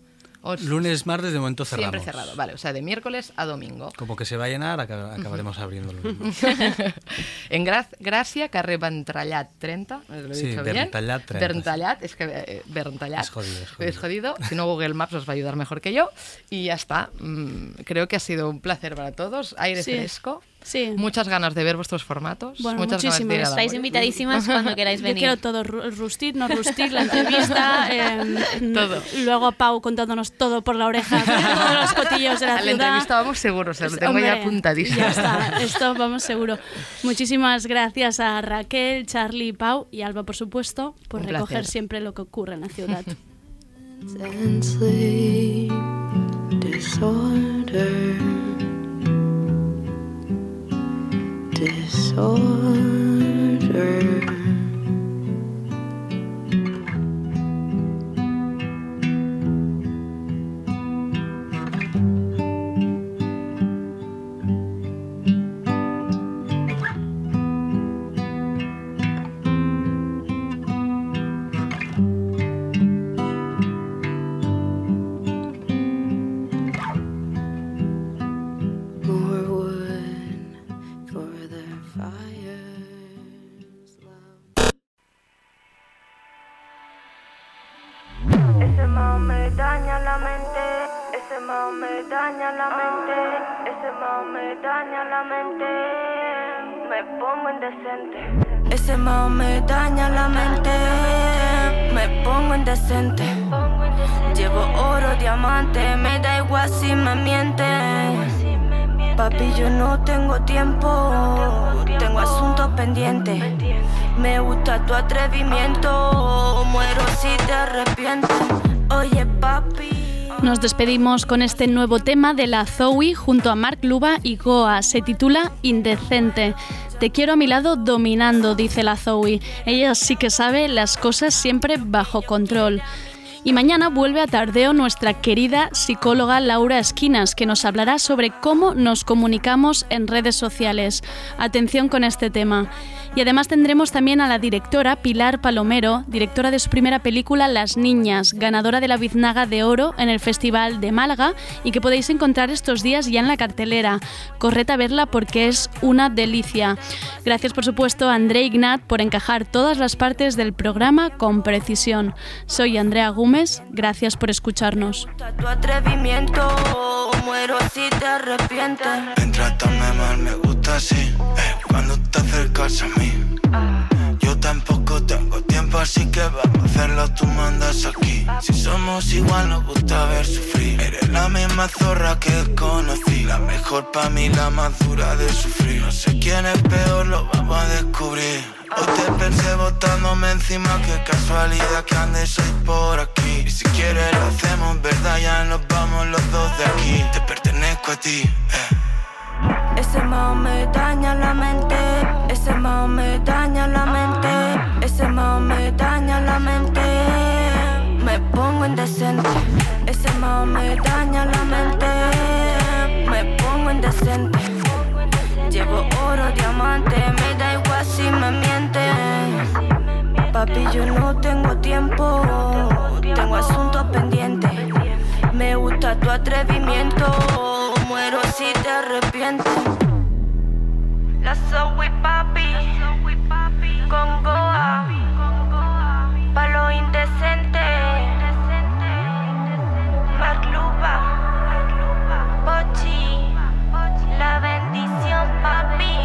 Speaker 7: Os-
Speaker 8: Lunes, martes, de momento cerramos.
Speaker 7: Siempre cerrado, vale. O sea, de miércoles a domingo.
Speaker 8: Como que se va a llenar, aca- acabaremos abriéndolo.
Speaker 7: en Gra Gracia, carrer Ventrallat 30, ¿lo he
Speaker 8: Sí,
Speaker 7: dicho bien?
Speaker 8: Verntallat 30,
Speaker 7: Verntallat, es que eh.
Speaker 8: Es jodido, es
Speaker 7: jodido. Si no, Google Maps os va a ayudar mejor que yo. Y ya está. Mm, creo que ha sido un placer para todos. Aire
Speaker 2: Sí.
Speaker 7: fresco.
Speaker 2: Sí.
Speaker 7: Muchas ganas de ver vuestros formatos.
Speaker 2: Bueno,
Speaker 7: muchas ganas de ir a
Speaker 2: muchísimas.
Speaker 7: la
Speaker 9: Estáis invitadísimas cuando queráis
Speaker 2: Yo
Speaker 9: venir.
Speaker 2: quiero todo, ru- rustir, no rustir, la entrevista, eh,
Speaker 7: Todo.
Speaker 2: luego Pau contándonos todo por la oreja, todos los cotillos de la
Speaker 7: A la
Speaker 2: ciudad.
Speaker 7: entrevista vamos seguros, o sea, lo tengo
Speaker 2: Hombre,
Speaker 7: ya apuntadísimo.
Speaker 2: Ya está, esto vamos seguro. Muchísimas gracias a Raquel, Charlie, Pau y Alba, por supuesto, por
Speaker 7: Un
Speaker 2: recoger
Speaker 7: placer.
Speaker 2: siempre lo que ocurre en la ciudad.
Speaker 14: Disorder
Speaker 13: yo no tengo tiempo, tengo asuntos pendientes. Me gusta tu atrevimiento, muero si te arrepientes. Oye, papi.
Speaker 2: Nos despedimos con este nuevo tema de la Zoe junto a Mark Luba y Goa. Se titula Indecente. Te quiero a mi lado dominando, dice la Zoe. Ella sí que sabe las cosas siempre bajo control. Y mañana vuelve a Tardeo nuestra querida psicóloga Laura Esquinas, que nos hablará sobre cómo nos comunicamos en redes sociales. Atención con este tema. Y además tendremos también a la directora Pilar Palomero, directora de su primera película Las Niñas, ganadora de la Biznaga de Oro en el Festival de Málaga y que podéis encontrar estos días ya en la cartelera. Corred a verla porque es una delicia. Gracias por supuesto a André Ignat por encajar todas las partes del programa con precisión. Soy Andrea Gracias por escucharnos.
Speaker 13: Tu atrevimiento, muero si te arrepientes.
Speaker 15: Trátame mal, me gusta eh, cuando te acercas a mí. Yo tampoco tengo tiempo, así que vamos a hacerlo, tú mandas aquí. Si somos igual, nos gusta ver sufrir. Eres la misma zorra que conocí, la mejor pa' mí, la más dura de sufrir. No sé quién es peor, lo vamos a descubrir. Hoy te pensé botándome encima, qué casualidad que andes hoy por aquí. Y si quieres lo hacemos, verdad, ya nos vamos los dos de aquí. Te pertenezco a ti, eh.
Speaker 13: Ese mao me daña la mente, ese mao me daña la mente, ese mao me daña la mente. Me pongo indecente. Ese mao me daña la mente. Me pongo indecente. Llevo oro, diamante, me da igual si me mienten. Papi, yo no tengo tiempo, tengo asuntos pendientes. Me gusta tu atrevimiento. Muero si te arrepientes. La soy papi. Con Goa. Pa' lo indecente. Macluba. Bochi. La bendición, papi.